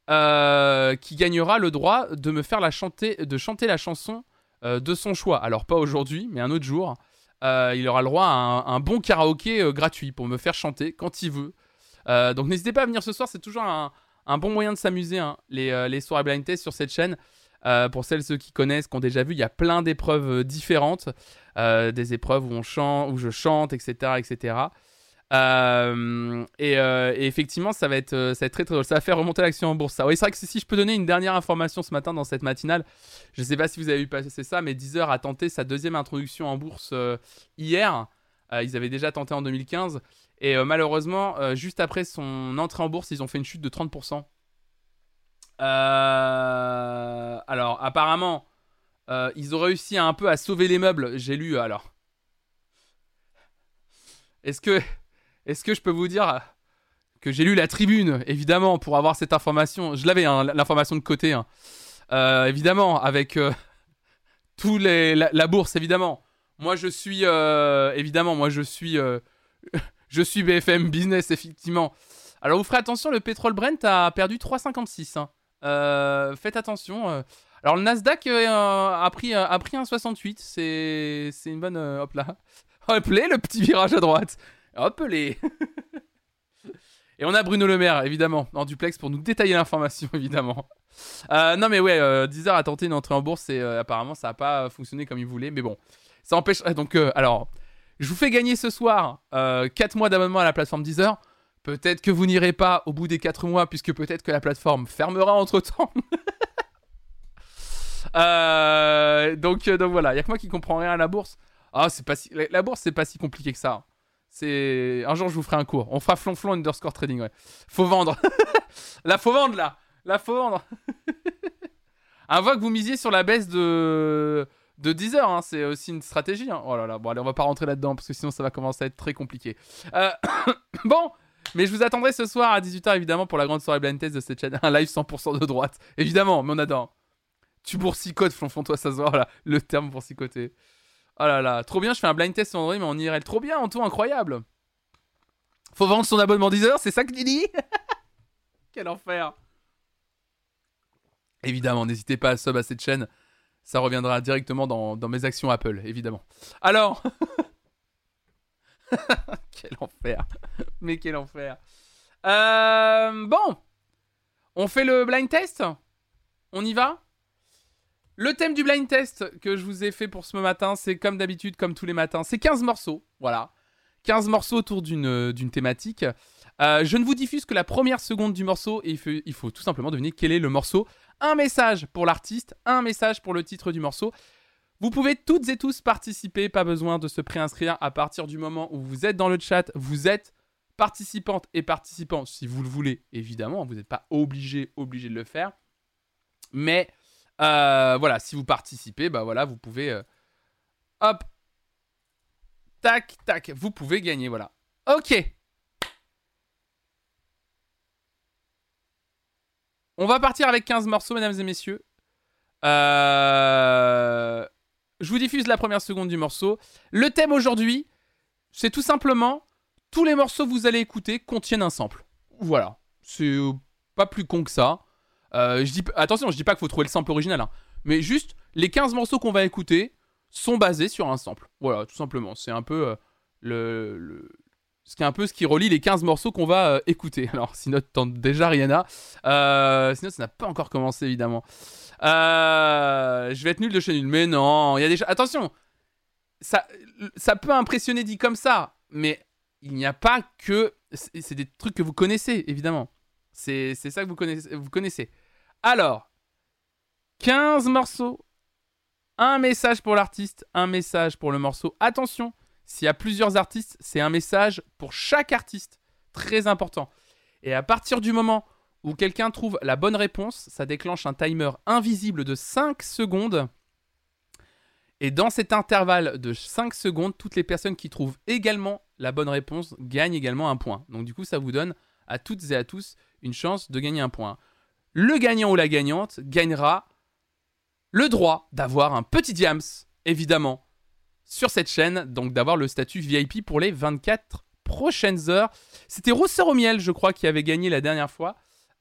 qui gagnera le droit de me faire la chanter, de chanter la chanson de son choix. Alors pas aujourd'hui, mais un autre jour. Il aura le droit à un, un bon karaoké gratuit pour me faire chanter quand il veut. Euh, donc n'hésitez pas à venir ce soir, c'est toujours un, bon moyen de s'amuser, hein, les, euh, les soirées blind test sur cette chaîne. Euh, pour celles ceux qui connaissent, qui ont déjà vu, il y a plein d'épreuves différentes, des épreuves où on chante, où je chante, etc., etc. Et, effectivement, ça va être, très très drôle. Ça va faire remonter l'action en bourse. Ça. Oui, c'est vrai que si je peux donner une dernière information ce matin dans cette matinale, je ne sais pas si vous avez vu passer ça, mais Deezer a tenté sa deuxième introduction en bourse hier. Ils avaient déjà tenté en 2015. Et euh, malheureusement, euh, juste après son entrée en bourse, ils ont fait une chute de 30%. Euh, alors, apparemment, ils ont réussi un peu à sauver les meubles. J'ai lu, alors. Est-ce que, est-ce que je peux vous dire que j'ai lu la tribune, évidemment, pour avoir cette information? Je l'avais, hein, l'information de côté. hein. Évidemment, avec tous les, la, bourse, évidemment. Moi, je suis, évidemment, moi, je suis, je suis BFM Business, effectivement. Alors, vous ferez attention, le pétrole Brent a perdu 3,56. hein. Euh, faites attention. euh. Alors, le Nasdaq euh, a pris, a pris un 68. C'est, une bonne, hop là. Hop là, le petit virage à droite. Hop les. Et on a Bruno Le Maire, évidemment, en duplex pour nous détailler l'information, évidemment. Non, mais ouais, Deezer a tenté une entrée en bourse et apparemment ça n'a pas fonctionné comme il voulait. Mais bon, ça empêche. Donc, alors, je vous fais gagner ce soir euh, 4 mois d'abonnement à la plateforme Deezer. Peut-être que vous n'irez pas au bout des 4 mois, puisque peut-être que la plateforme fermera entre temps. donc, euh, donc voilà, il y a que moi qui comprends rien à la bourse. Ah, c'est pas si... la, la bourse, c'est pas si compliqué que ça. C'est un jour je vous ferai un cours. On fera flonflon underscore trading. Ouais. Faut vendre. là, faut vendre là. Là, faut vendre. Voit que vous misiez sur la baisse de de 10 heures. hein. C'est aussi une stratégie. hein. Oh. Bon allez, on va pas rentrer là-dedans parce que sinon ça va commencer à être très compliqué. Euh, bon. Mais je vous attendrai ce soir à 18h évidemment pour la grande soirée blind test de cette chaîne. Un live 100% de droite. Évidemment, mais on adore. Tu boursicotes, flonflon, toi, ça se voit, là. Le terme boursicoter. Oh là là, trop bien, je fais un blind test vendredi, mais en IRL. Trop bien, Anto, incroyable. Faut vendre son abonnement 10 heures, c'est ça que tu dis Quel enfer. Évidemment, n'hésitez pas à sub à cette chaîne. Ça reviendra directement dans, dans mes actions Apple, évidemment. Alors. quel enfer. Mais quel enfer. Euh, bon. On fait le blind test? On y va? Le thème du blind test que je vous ai fait pour ce matin, c'est comme d'habitude, comme tous les matins, c'est 15 morceaux. Voilà. 15 morceaux autour d'une d'une thématique. Euh, je ne vous diffuse que la première seconde du morceau et il faut tout simplement deviner quel est le morceau. Un message pour l'artiste, un message pour le titre du morceau. Vous pouvez toutes et tous participer, pas besoin de se préinscrire à partir du moment où vous êtes dans le chat, vous êtes participante et participant si vous le voulez, évidemment, vous n'êtes pas obligé, obligé de le faire. Mais euh, voilà, si vous participez, bah voilà, vous pouvez euh, hop tac tac, vous pouvez gagner, voilà. OK. On va partir avec 15 morceaux, mesdames et messieurs. Euh, Je vous diffuse la première seconde du morceau. Le thème aujourd'hui, c'est tout simplement tous les morceaux que vous allez écouter contiennent un sample. Voilà. C'est euh, pas plus con que ça. Euh, je attention, je dis pas qu'il faut trouver le sample original, hein. mais juste les 15 morceaux qu'on va écouter sont basés sur un sample. Voilà, tout simplement. C'est un peu le- ce qui est un peu ce qui relie les 15 morceaux qu'on va euh, écouter. Alors, si note tente déjà Rihanna. Euh, ça n'a pas encore commencé, évidemment. Euh, je vais être nul de chez nul. Mais non, il y a déjà. Attention, ça, ça peut impressionner dit comme ça, mais il n'y a pas que. C'est des trucs que vous connaissez, évidemment. C'est c'est ça que vous connaissez, vous connaissez. Alors, 15 morceaux, un message pour l'artiste, un message pour le morceau. Attention, s'il y a plusieurs artistes, c'est un message pour chaque artiste. Très important. Et à partir du moment où quelqu'un trouve la bonne réponse, ça déclenche un timer invisible de 5 secondes. Et dans cet intervalle de 5 secondes, toutes les personnes qui trouvent également la bonne réponse gagnent également un point. Donc du coup, ça vous donne à toutes et à tous une chance de gagner un point. Le gagnant ou la gagnante gagnera le droit d'avoir un petit diams, évidemment, sur cette chaîne, donc d'avoir le statut VIP pour les 24 prochaines heures. C'était Rousseur au miel, je crois, qui avait gagné la dernière fois.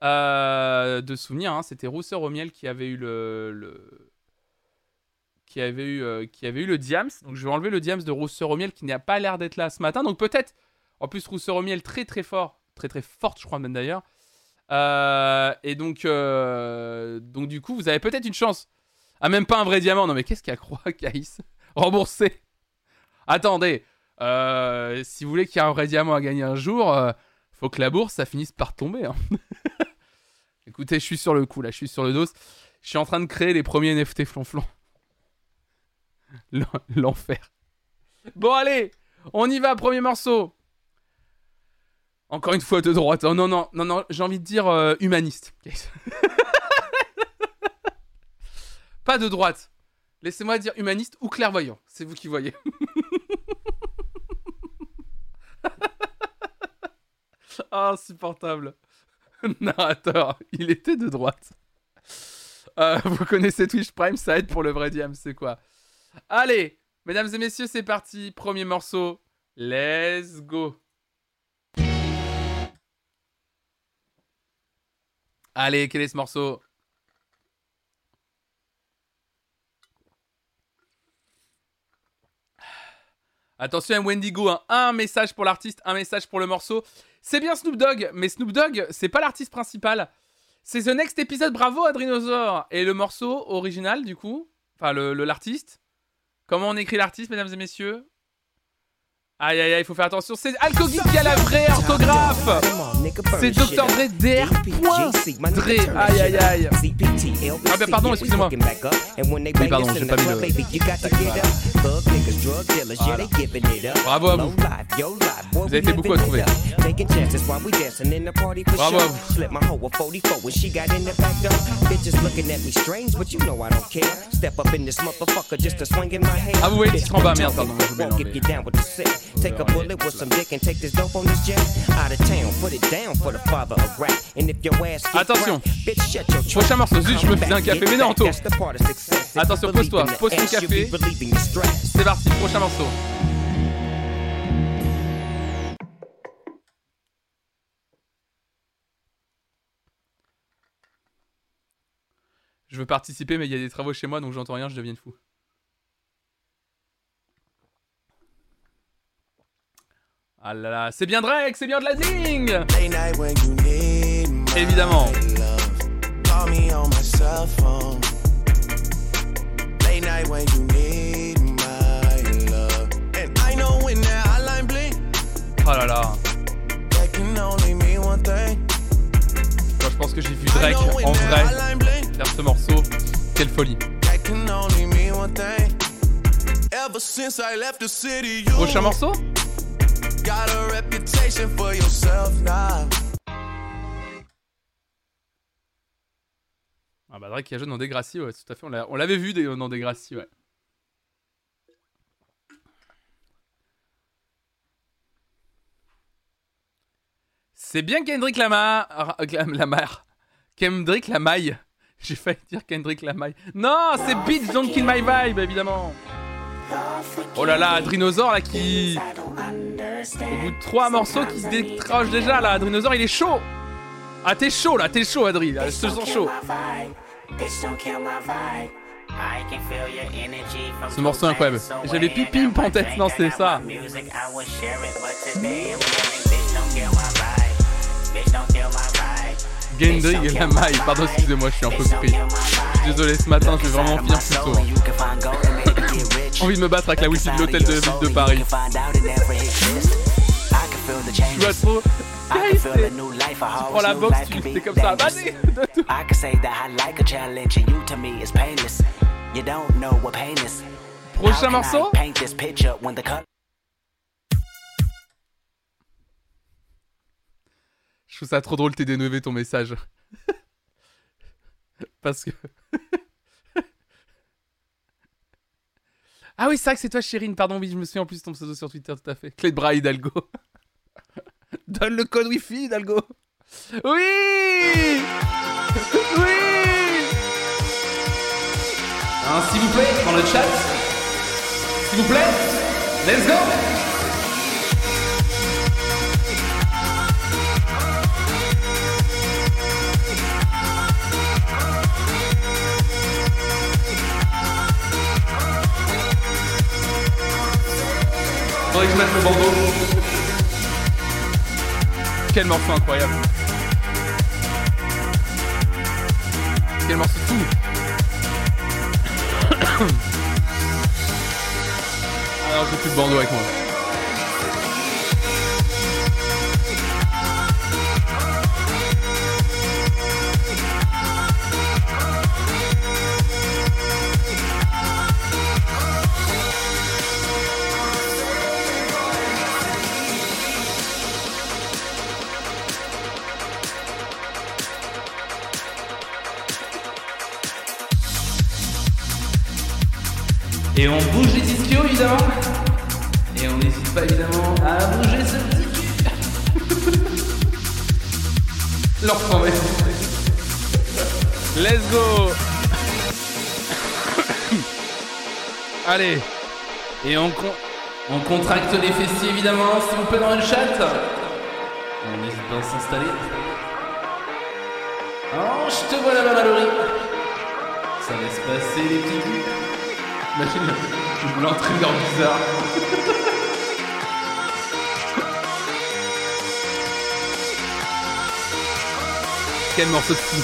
Euh, de souvenir, hein, c'était Rousseur au miel qui avait eu le, qui avait eu euh, qui avait eu le diams. Donc je vais enlever le diams de Rousseur au miel qui n'a pas l'air d'être là ce matin. Donc peut-être, en plus Rousseur au miel très très fort, très très forte, je crois même d'ailleurs. Euh, et donc donc du coup, vous avez peut-être une chance. Ah même pas un vrai diamant. Non mais qu'est-ce qu'elle croit, Caïs? Remboursé. Attendez. euh, si vous voulez qu'il y ait un vrai diamant à gagner un jour, euh, faut que la bourse ça finisse par tomber. hein. Écoutez, je suis sur le coup là, je suis sur le dos. Je suis en train de créer les premiers NFT flonflon. L'en- L'enfer. Bon allez, on y va, premier morceau. Encore une fois de droite. Oh non, non, non, non, j'ai envie de dire euh, humaniste. Pas de droite. Laissez-moi dire humaniste ou clairvoyant. C'est vous qui voyez. Insupportable. Narrateur, il était de droite. Euh, vous connaissez Twitch Prime, ça aide pour le vrai diam, c'est quoi? Allez, mesdames et messieurs, c'est parti. Premier morceau. Let's go. Allez, quel est ce morceau? Attention à Wendigo, hein. un message pour l'artiste, un message pour le morceau. C'est bien Snoop Dogg, mais Snoop Dogg, c'est pas l'artiste principal. C'est The Next Episode, bravo Adrinosaur Et le morceau original, du coup, enfin le le- l'artiste. Comment on écrit l'artiste, mesdames et messieurs? Aïe aïe aïe, il faut faire attention. C'est Alcogeek qui a la vraie orthographe C'est Dr. Dre DR. Dre, aïe aïe aïe. Ah bah pardon, excusez-moi. Oui, pardon, j'ai pas vu le... Bravo à vous. Vous avez été beaucoup à trouver. Bravo à vous. Ah, vous voyez titre en bas, merde, pardon. Attention. Prochain morceau, zut, je me faisais un café, mais non, Anto. Attention, pose-toi, pose ton café. C'est parti, prochain morceau. Je veux participer, mais il y a des travaux chez moi, donc j'entends rien, je deviens fou. Ah là là, c'est bien Drake, c'est bien de la ding. Évidemment. Oh là là. Moi, je pense que j'ai vu Drake en vrai. faire ce morceau. Quelle folie. Prochain morceau? Ah bah Drake qui a joué dans Degrassi, ouais, tout à fait. On l'a- on l'avait vu dans Degrassi, ouais. C'est bien Kendrick Lamar. euh, Lam- Lamar. Kendrick Lamaille. J'ai failli dire Kendrick Lamaille. Non, c'est Beats Don't Kill My Vibe, évidemment. Oh là là, Adrinosaur là qui. Au bout de trois morceaux qui se décroche déjà là, Adrinosaur il est chaud. Ah t'es chaud là, t'es chaud Adri, là, je te sens chaud. Ce morceau incroyable. J'avais Pipimp en tête, non, c'est ça. Gendry et la maille, pardon excusez-moi, je suis un peu pris. Je suis désolé ce matin, je vais vraiment finir plus tôt. Envie de me battre avec la wifi de l'hôtel de ville de Paris. Je vois trop Tu prends la box, tu c'est comme ça. Vas-y de tout. I can say that I like a challenge, and you to me is painless. You don't know what pain is. Prochain morceau? Je trouve ça trop drôle, t'es dénoué ton message. Parce que. Ah oui, c'est vrai que c'est toi, Chérine. Pardon, oui, je me souviens en plus de ton pseudo sur Twitter, tout à fait. Clé de bras, Hidalgo. Donne le code Wi-Fi, Hidalgo. Oui Oui Hein, S'il vous plaît, dans le chat. S'il vous plaît, let's go Je le bandeau. Quel morceau incroyable. Quel morceau fou. Alors j'ai plus de bandeau avec moi. Et on bouge les ischios évidemment. Et on n'hésite pas évidemment à bouger ce petit cul. Promesse. Let's go Allez Et on, con- on contracte les fessiers évidemment, s'il vous plaît dans le chat. On n'hésite pas à s'installer. Oh, je te vois là-bas Mallory. Ça laisse passer les petits culs. Imagine le- l'entraîneur bizarre. Quel morceau de fou.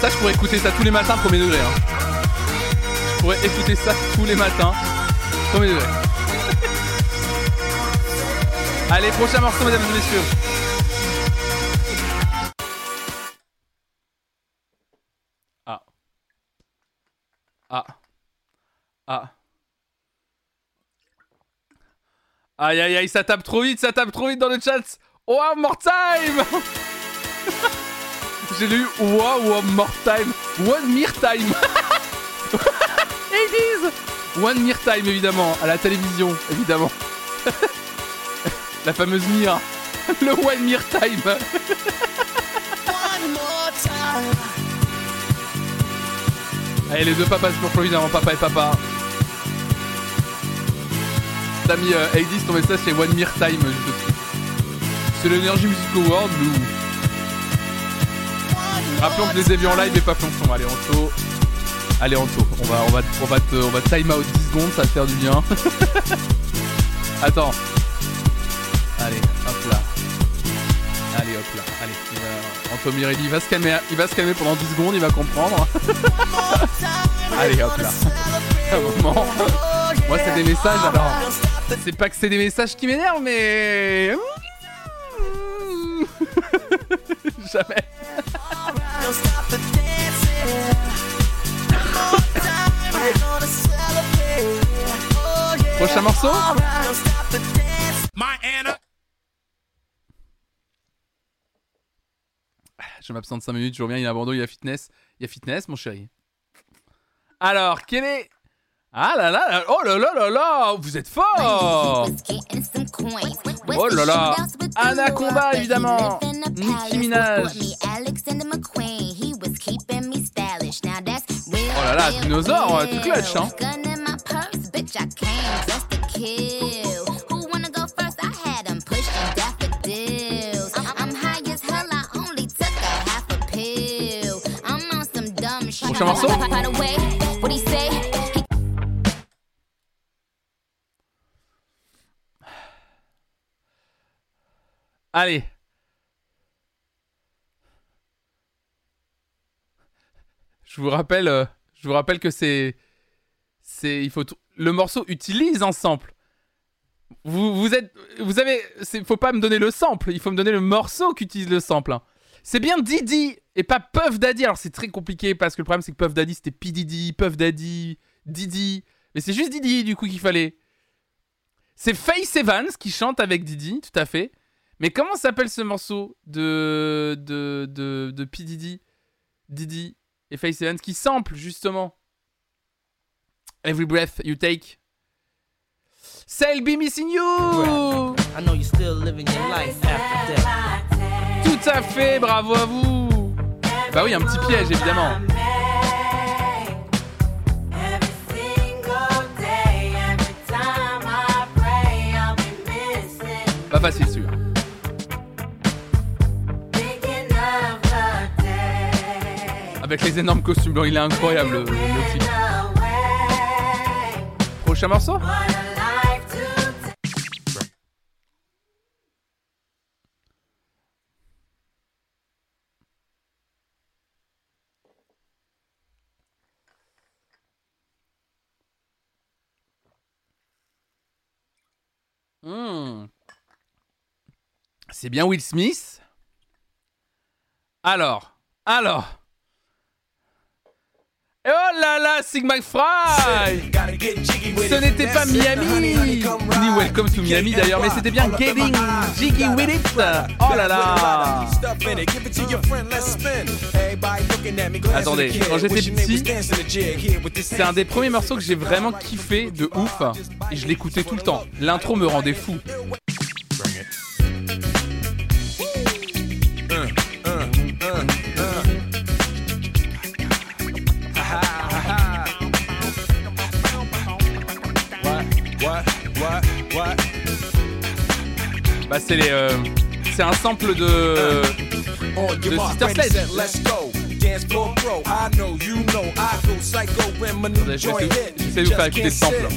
Ça, je pourrais écouter ça tous les matins, premier degré. Hein. Je pourrais écouter ça tous les matins, premier degré. Allez, prochain morceau, mesdames et messieurs. Ah. Ah. Aïe aïe aïe, ça tape trop vite, ça tape trop vite dans le chat. Oh, one more time J'ai lu wow, one more time. One mere time. It is One mere time, évidemment. À la télévision, évidemment. la fameuse mire. Le one mere time. One more time. Allez, les deux papas pour Chloé, évidemment, papa et papa. T'as mis euh, 80 ton message c'est One Mere Time. C'est l'Energy Music Award ou. Rappelons que les avis en live et pas planchon. Allez, en taux. Allez, en taux. On va, on va, on va, te, on va time out 10 secondes, ça va te faire du bien. Attends. Allez, il va... Anto Mirelli, il va se calmer, il va se calmer pendant 10 secondes, il va comprendre. Allez, hop là. Un moment. Moi, c'est des messages, alors. C'est pas que c'est des messages qui m'énervent, mais. Jamais. Don't stop the dancing. One more time, we're gonna celebrate. Oh, yeah. Prochain morceau Don't stop the dancing. My Anna. Je m'absente 5 minutes, je reviens, il y a un il y a fitness. Il y a fitness, mon chéri. Alors, quel est. Ah là là là, oh là là là là, vous êtes fort Oh là là Anaconda, évidemment Nicki Minaj Oh là là, dinosaure, euh, tout clutch, hein Prochain morceau? Allez Je vous rappelle, euh, je vous rappelle que c'est C'est, il faut le morceau utilise un sample. Vous, vous êtes, vous avez, faut pas me donner le sample, il faut me donner le morceau qui utilise le sample. hein. C'est bien Didi et pas Puff Daddy. Alors c'est très compliqué parce que le problème c'est que Puff Daddy c'était P Diddy, Puff Daddy, Didi. Mais c'est juste Didi du coup qu'il fallait. C'est Faith Evans qui chante avec Didi, tout à fait. Mais comment s'appelle ce morceau de de de, de P Diddy, Didi et Faith Evans qui sample justement? Every Breath You Take. C'est Be Missing You I know you're still living your life after death. Tout à fait, bravo à vous Bah oui, un petit piège évidemment. Pas facile celui-là. Avec les énormes costumes blancs, il est incroyable le, le. Prochain morceau? C'est bien Will Smith. Alors, alors. Oh là là, Sigma Fry Ce n'était pas Miami, ni Welcome to Miami d'ailleurs, mais c'était bien Getting Jiggy With It. Oh là là Attendez, quand j'étais petit, c'est un des premiers morceaux que j'ai vraiment kiffé de ouf, et je l'écoutais tout le temps. L'intro me rendait fou. Bah c'est les, euh, c'est un sample de de Sister Sledge. Vais essayer de vous faire écouter ce sample.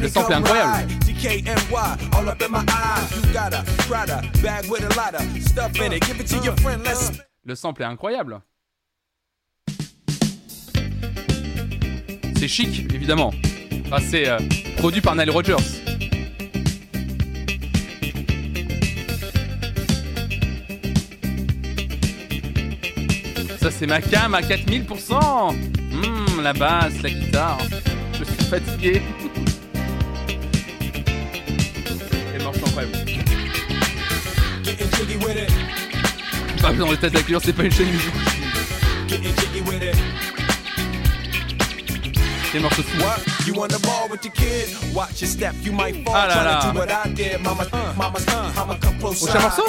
Le sample est incroyable. Le sample est incroyable. C'est chic, évidemment. C'est euh, produit par Nile Rodgers. Ça, c'est ma cam à 4000%. Hum, la basse, la guitare. Je suis fatigué. Et morceau incroyable. Pas dans les têtes d'accueillir, c'est pas une chaîne musique. C'est le morceau fou. Ah là là. Prochain morceau?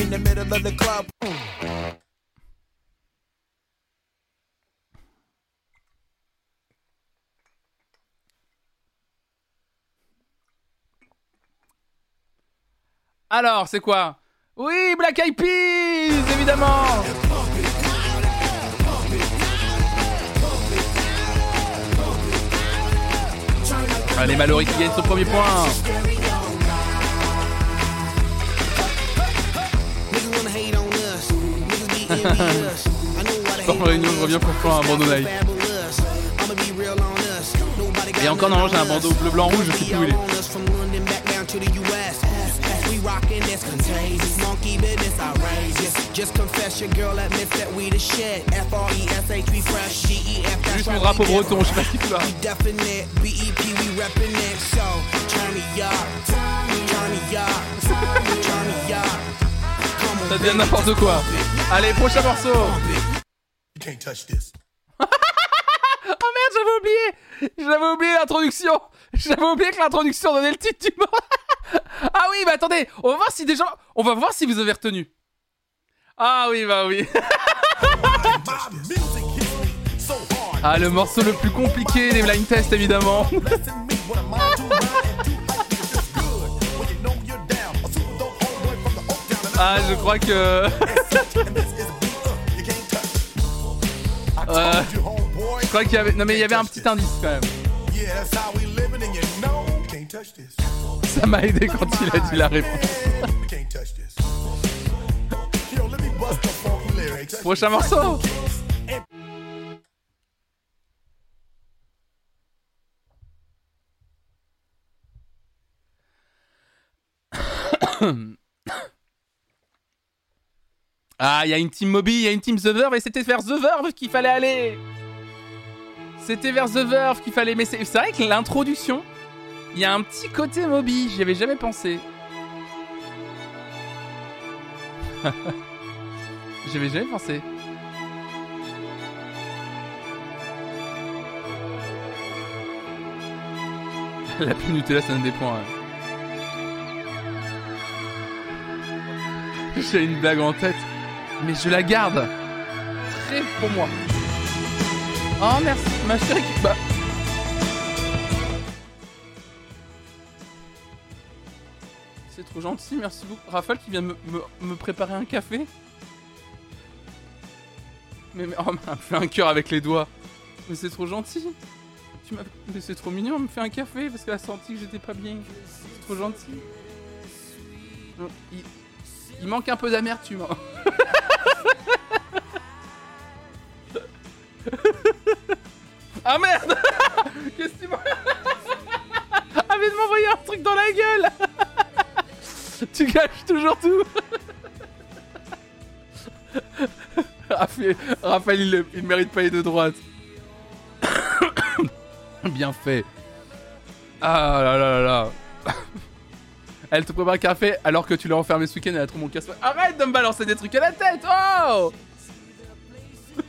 Alors, c'est quoi? Oui, Black Eyed Peas, évidemment Allez, Mallory qui gagne son premier point Sport Réunion, je reviens pour faire un bandeau Nike. Et encore, normalement, j'ai un bandeau bleu, blanc, rouge, je sais plus où il est. Juste mon drapeau breton, je sais pas ce qu'il fout là. Ça devient n'importe quoi. Allez, prochain morceau. Oh merde, j'avais oublié. J'avais oublié l'introduction. J'avais oublié que l'introduction donnait le titre du morceau Ah oui, bah attendez, on va voir si déjà... On va voir si vous avez retenu. Ah oui, bah oui. Ah, le morceau le plus compliqué des blind tests, évidemment. Ah, je crois que... Euh, je crois qu'il y avait... Non mais il y avait un petit indice quand même ça m'a aidé quand il a dit la réponse. Prochain morceau Ah, il y a une team Moby, il y a une team The Verve, et c'était vers The Verve qu'il fallait aller C'était vers The Verve qu'il fallait, mais c'est vrai que l'introduction, il y a un petit côté Moby, j'y avais jamais pensé. J'y avais jamais pensé. La pub Nutella, ça donne des points. ouais. J'ai une blague en tête, mais je la garde. Très pour moi. Oh merci, ma chérie. Bah. Trop gentil, merci beaucoup. Raphaël qui vient me, me- me préparer un café. Mais, mais oh, me fait un cœur avec les doigts. Mais c'est trop gentil. Tu m'as... Mais c'est trop mignon, elle me fait un café parce qu'elle a senti que j'étais pas bien. C'est trop gentil. Il, il manque un peu d'amertume. hein. ah merde Qu'est-ce que tu m'as... Ah mais de m'envoyer un truc dans la gueule Tu gâches toujours tout Raphaël, il, il mérite pas les deux droites. Bien fait. Ah là là là là. Elle te prépare un café alors que tu l'as enfermé ce week-end elle a trop mon casse Arrête de me balancer des trucs à la tête Oh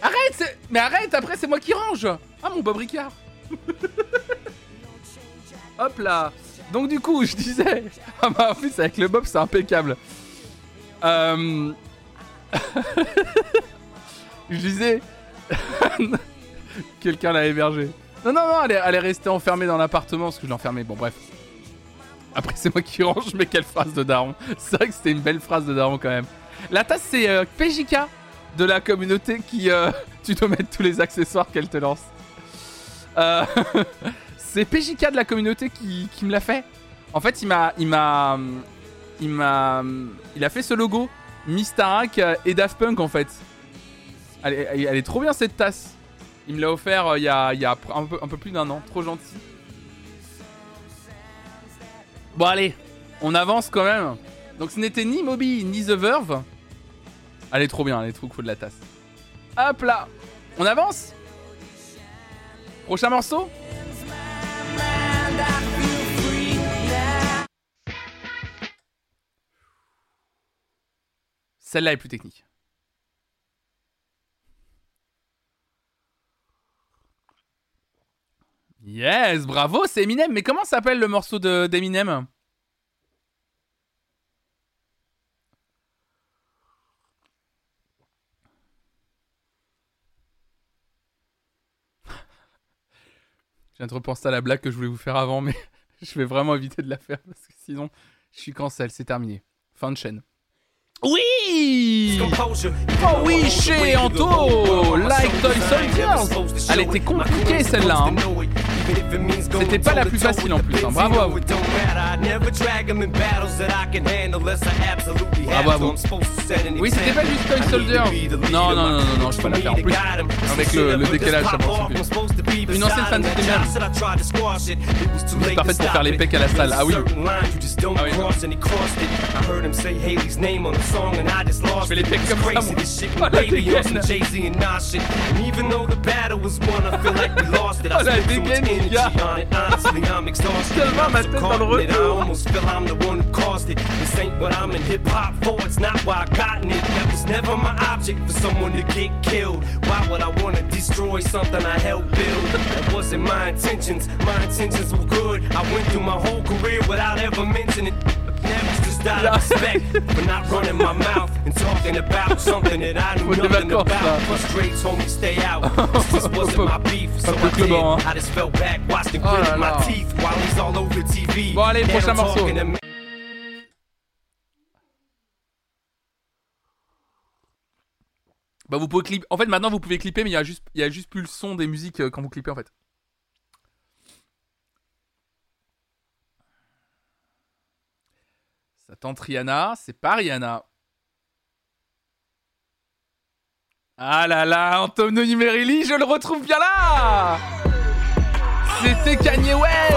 Arrête Mais arrête après c'est moi qui range Ah mon Bob Ricard Hop là Donc du coup je disais Ah bah en plus avec le Bob c'est impeccable Euh... je disais Quelqu'un l'a hébergé non, non, non, elle est, restée enfermée dans l'appartement parce que je l'ai enfermée. Bon, bref. Après, c'est moi qui range, mais quelle phrase de daron. C'est vrai que c'était une belle phrase de daron quand même. La tasse, c'est euh, PJK de la communauté qui. tu dois mettre tous les accessoires qu'elle te lance. Euh, c'est PJK de la communauté qui, me l'a fait. En fait, il m'a. Il m'a. Il m'a. Il a fait ce logo. Mistarak et Daft Punk en fait. Elle elle est trop bien cette tasse. Il me l'a offert euh, il y a, un peu plus d'un an. Trop gentil. Bon, allez. On avance quand même. Donc, ce n'était ni Moby ni The Verve. Elle est trop bien. Elle est trop cool la tasse. Hop là. On avance Prochain morceau Celle-là est plus technique. Yes, bravo, c'est Eminem. Mais comment s'appelle le morceau de d'Eminem? Je viens de repenser à la blague que je voulais vous faire avant, mais je vais vraiment éviter de la faire parce que sinon, je suis cancel, c'est terminé. Fin de chaîne. Oui Oh oui, chez Anto Like Toy Soldiers Elle était compliquée celle-là. hein. C'était pas la plus facile en plus. hein. Bravo à vous. Bravo à vous. Oui, c'était pas juste Toy Soldier. Non, non, non, non, non, je peux pas la faire en plus. Avec le, le décalage, ça plus. Une ancienne fan de parfaite pour faire les pecs à la salle. Ah oui. Ah oui. Je fais les pecs comme ça, moi. Oh, la dégaine. Oh, la dégaine, les gars. Tellement ma tête dans le retour. almost feel I'm the one who caused it. This ain't what I'm in hip hop for, it's not why I gotten it. That was never my object for someone to get killed. Why would I wanna destroy something I helped build? That wasn't my intentions, my intentions were good. I went through my whole career without ever mentioning it. Never out of respect for not running my mouth and talking about something that I knew nothing about. Frustrates, homie, stay out. This wasn't my beef, so I did. hein. I just fell back, watched and Oh gritted my teeth while he's all over TV. Bon, allez, prochain morceau. talking to me. Bah vous pouvez clipper. En fait maintenant vous pouvez clipper mais il y a juste il y a juste plus le son des musiques euh, quand vous clippez en fait. Ça tente Rihanna, c'est pas Rihanna. Ah là là, Antonio Numerili, je le retrouve bien là c'était Kanye West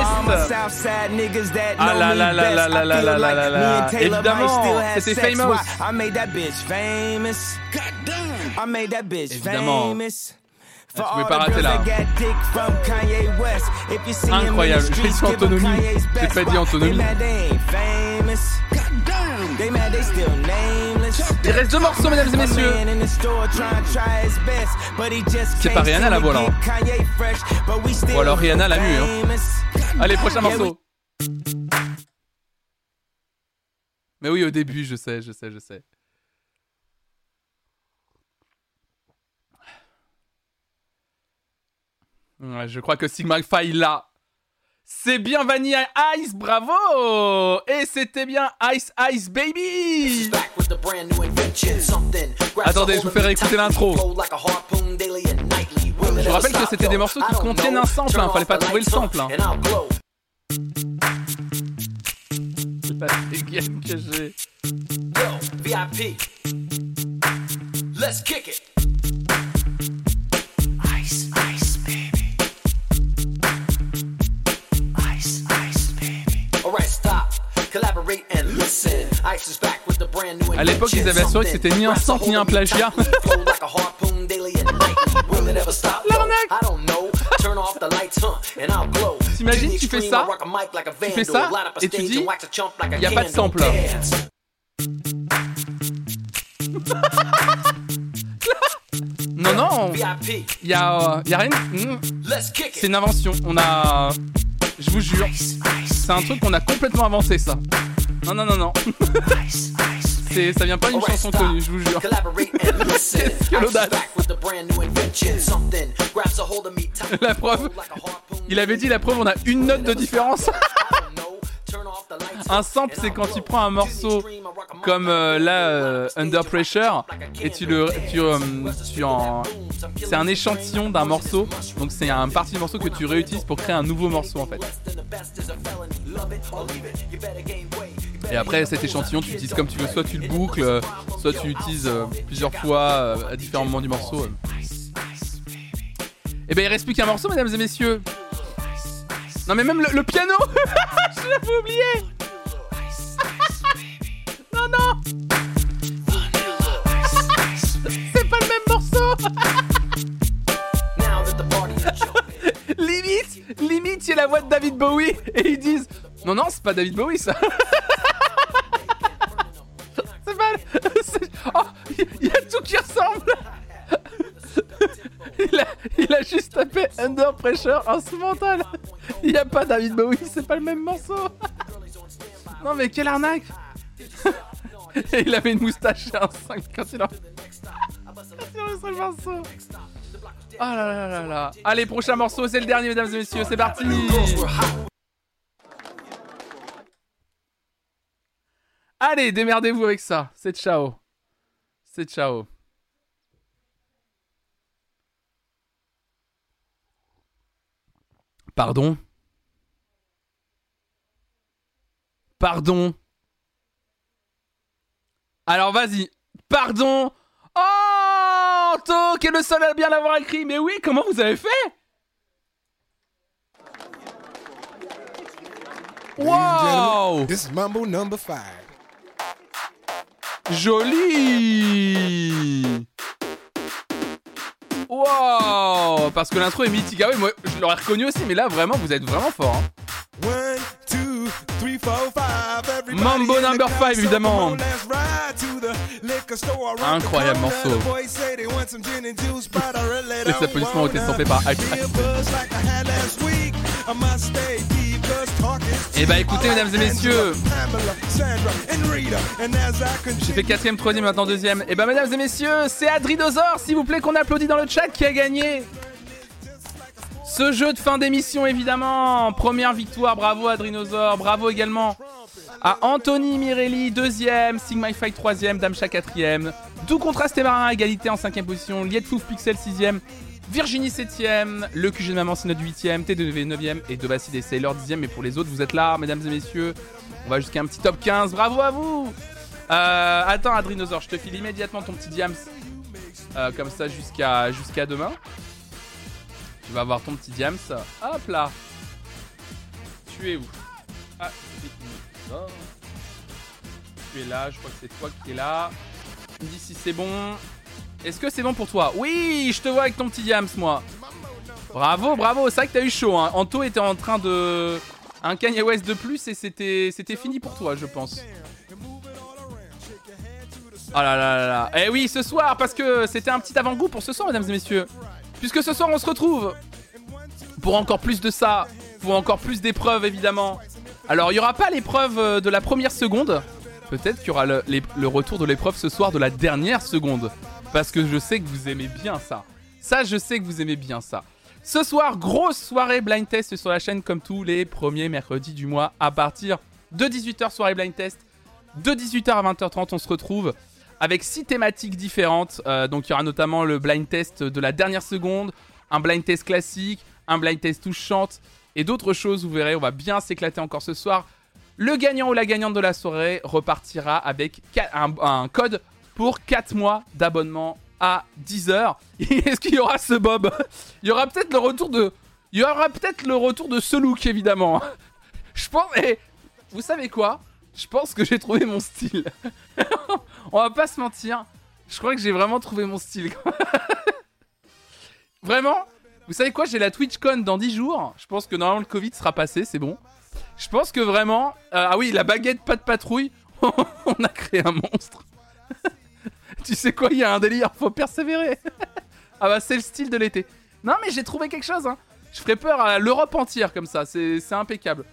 Ah là là là là là là là là là. Évidemment, c'était famous. Évidemment. For Ah, pouvais pas rater là. Incroyable. J'ai dit. Kanye's J'ai pas dit Why? Il reste deux morceaux, mesdames et messieurs. C'est pas Rihanna, la voix, là, still Ou alors Rihanna l'a mieux, hein. Allez, prochain morceau. Mais oui, au début, je sais, je sais, je sais. Je crois que Sigma Phi là. C'est bien Vanilla Ice, bravo Et c'était bien Ice Ice Baby Attendez, je vous fais réécouter l'intro. Je vous rappelle que c'était des morceaux qui contiennent un sample, hein, fallait pas trouver le sample. Hein. C'est dégaine que j'ai. VIP. Let's kick it. À l'époque, ils avaient assuré que c'était ni un sample ni un plagiat. T'imagines, tu fais ça, tu fais ça, et tu dis, y a pas de sample. Non, non, y a, euh, y a rien. hmm, C'est une invention. On a. Je vous jure, c'est un truc qu'on a complètement inventé, ça. Non, non, non, non. C'est, ça vient pas d'une chanson connue, je vous jure. Qu'est-ce que l'audace. La preuve, il avait dit la preuve, on a une note de différence. Un sample, c'est quand tu prends un morceau comme euh, là, euh, Under Pressure, et tu le, tu, euh, tu en, c'est un échantillon d'un morceau, donc c'est un partie du morceau que tu réutilises pour créer un nouveau morceau en fait. Et après cet échantillon, tu l'utilises comme tu veux, soit tu le boucles, euh, soit tu l'utilises euh, plusieurs fois euh, à différents moments du morceau. Et ben il reste plus qu'un morceau, mesdames et messieurs. Non mais même le, piano, je l'avais oublié. non non. C'est pas le même morceau. Limite, limite, il y a la voix de David Bowie et ils disent non non c'est pas David Bowie ça. Oh, il y a tout qui ressemble. Il a, il a juste tapé Under Pressure instrumental. Il n'y a pas David Bowie, c'est pas le même morceau. Non mais quelle arnaque Et il avait une moustache et un 5 quand il a... Ah là là là là. Allez, prochain morceau, c'est le dernier, mesdames et messieurs, c'est parti Allez, démerdez-vous avec ça. C'est ciao. C'est ciao. Pardon? Pardon? Alors vas-y. Pardon? Oh Anto, qui est le seul à bien l'avoir écrit. Mais oui, comment vous avez fait? Wow This is Mumble number five. Joli Wow Parce que l'intro est mythique. Ah oui, moi je l'aurais reconnu aussi, mais là vraiment vous êtes vraiment fort. hein. One, two, three, four, five. Mambo number car, five, so évidemment. Incroyable morceau. Les applaudissements ont été stampés par Ice is Eh bah cheap. écoutez, mesdames et messieurs. J'ai fait quatrième, troisième, maintenant deuxième. Et bah mesdames et messieurs, c'est Adridosaur, s'il vous plaît, qu'on applaudit dans le chat qui a gagné. Ce jeu de fin d'émission, évidemment. Première victoire, bravo Adrinosaur. Bravo également à Anthony Mirelli, deuxième. Sigma Fight, troisième. Damcha, quatrième. Doux Contraste et Marin, égalité en cinquième position. Liet Fouf Pixel, sixième. Virginie, septième. Le QG de Maman, notre huitième. T2V, neuvième. Et Dobacid et Sailor, dixième. Mais pour les autres, vous êtes là, mesdames et messieurs. On va jusqu'à un petit top 15. Bravo à vous euh, Attends, Adrinosaur, je te file immédiatement ton petit diams. Euh, comme ça, jusqu'à jusqu'à demain. Tu vas avoir ton petit diams. Hop là. Tu es où? Ah. Tu es là, je crois que c'est toi qui es là. Dis si c'est bon. Est-ce que c'est bon pour toi Oui, je te vois avec ton petit yams, moi. Bravo, bravo. C'est vrai que t'as eu chaud. Hein. Anto était en train de. Un Kanye West de plus et c'était fini pour toi, je pense. Oh là là là là. Eh oui, ce soir, parce que c'était un petit avant-goût pour ce soir, mesdames et messieurs. Puisque ce soir, on se retrouve pour encore plus de ça, pour encore plus d'épreuves, évidemment. Alors, il n'y aura pas l'épreuve euh, de la première seconde. Peut-être qu'il y aura le retour de l'épreuve ce soir de la dernière seconde. Parce que je sais que vous aimez bien ça. Ça, je sais que vous aimez bien ça. Ce soir, grosse soirée blind test sur la chaîne comme tous les premiers mercredis du mois à partir de 18h soirée blind test. De 18h à 20h30, on se retrouve avec six thématiques différentes. Euh, donc il y aura notamment le blind test de la dernière seconde, un blind test classique, un blind test touchante et d'autres choses. Vous verrez, on va bien s'éclater encore ce soir. Le gagnant ou la gagnante de la soirée repartira avec un code pour 4 mois d'abonnement à 10h. Est-ce qu'il y aura ce Bob? Il y aura peut-être le retour de... Il y aura peut-être le retour de ce look, évidemment. Je pense... eh, vous savez quoi? Je pense que j'ai trouvé mon style. On va pas se mentir. Je crois que j'ai vraiment trouvé mon style. vraiment? Vous savez quoi? J'ai la TwitchCon dans 10 jours. Je pense que normalement le Covid sera passé, c'est bon. Je pense que vraiment... euh, ah oui, la baguette pas de patrouille. On a créé un monstre. tu sais quoi Il y a un délire, faut persévérer. ah bah c'est le style de l'été. Non mais j'ai trouvé quelque chose. Hein. Je ferai peur à l'Europe entière comme ça. C'est impeccable.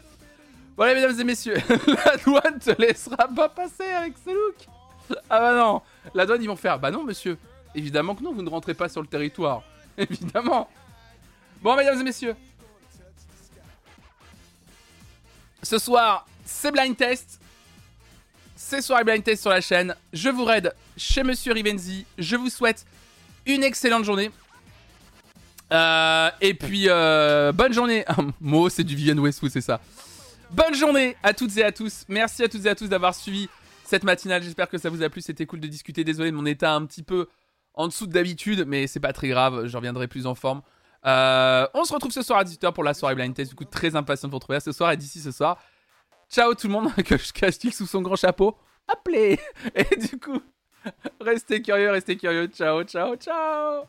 Voilà mesdames et messieurs, la douane te laissera pas passer avec ce look. Ah bah non, la douane ils vont faire. Bah non monsieur, évidemment que non, vous ne rentrez pas sur le territoire. Évidemment. Bon mesdames et messieurs. Ce soir, c'est blind test. C'est soirée blind test sur la chaîne. Je vous raide chez Monsieur Rivenzi. Je vous souhaite une excellente journée. Euh, et puis, euh, bonne journée. Mo, c'est du Vivienne Westwood, c'est ça. Bonne journée à toutes et à tous. Merci à toutes et à tous d'avoir suivi cette matinale. J'espère que ça vous a plu. C'était cool de discuter. Désolé de mon état un petit peu en dessous de d'habitude, mais c'est pas très grave. Je reviendrai plus en forme. Euh, on se retrouve ce soir à 18h pour la soirée blind test. Du coup, très impatient de vous retrouver ce soir et d'ici ce soir ciao tout le monde, que je casse-t-il sous son grand chapeau. Appelez. Et du coup, restez curieux, restez curieux. Ciao, ciao, ciao.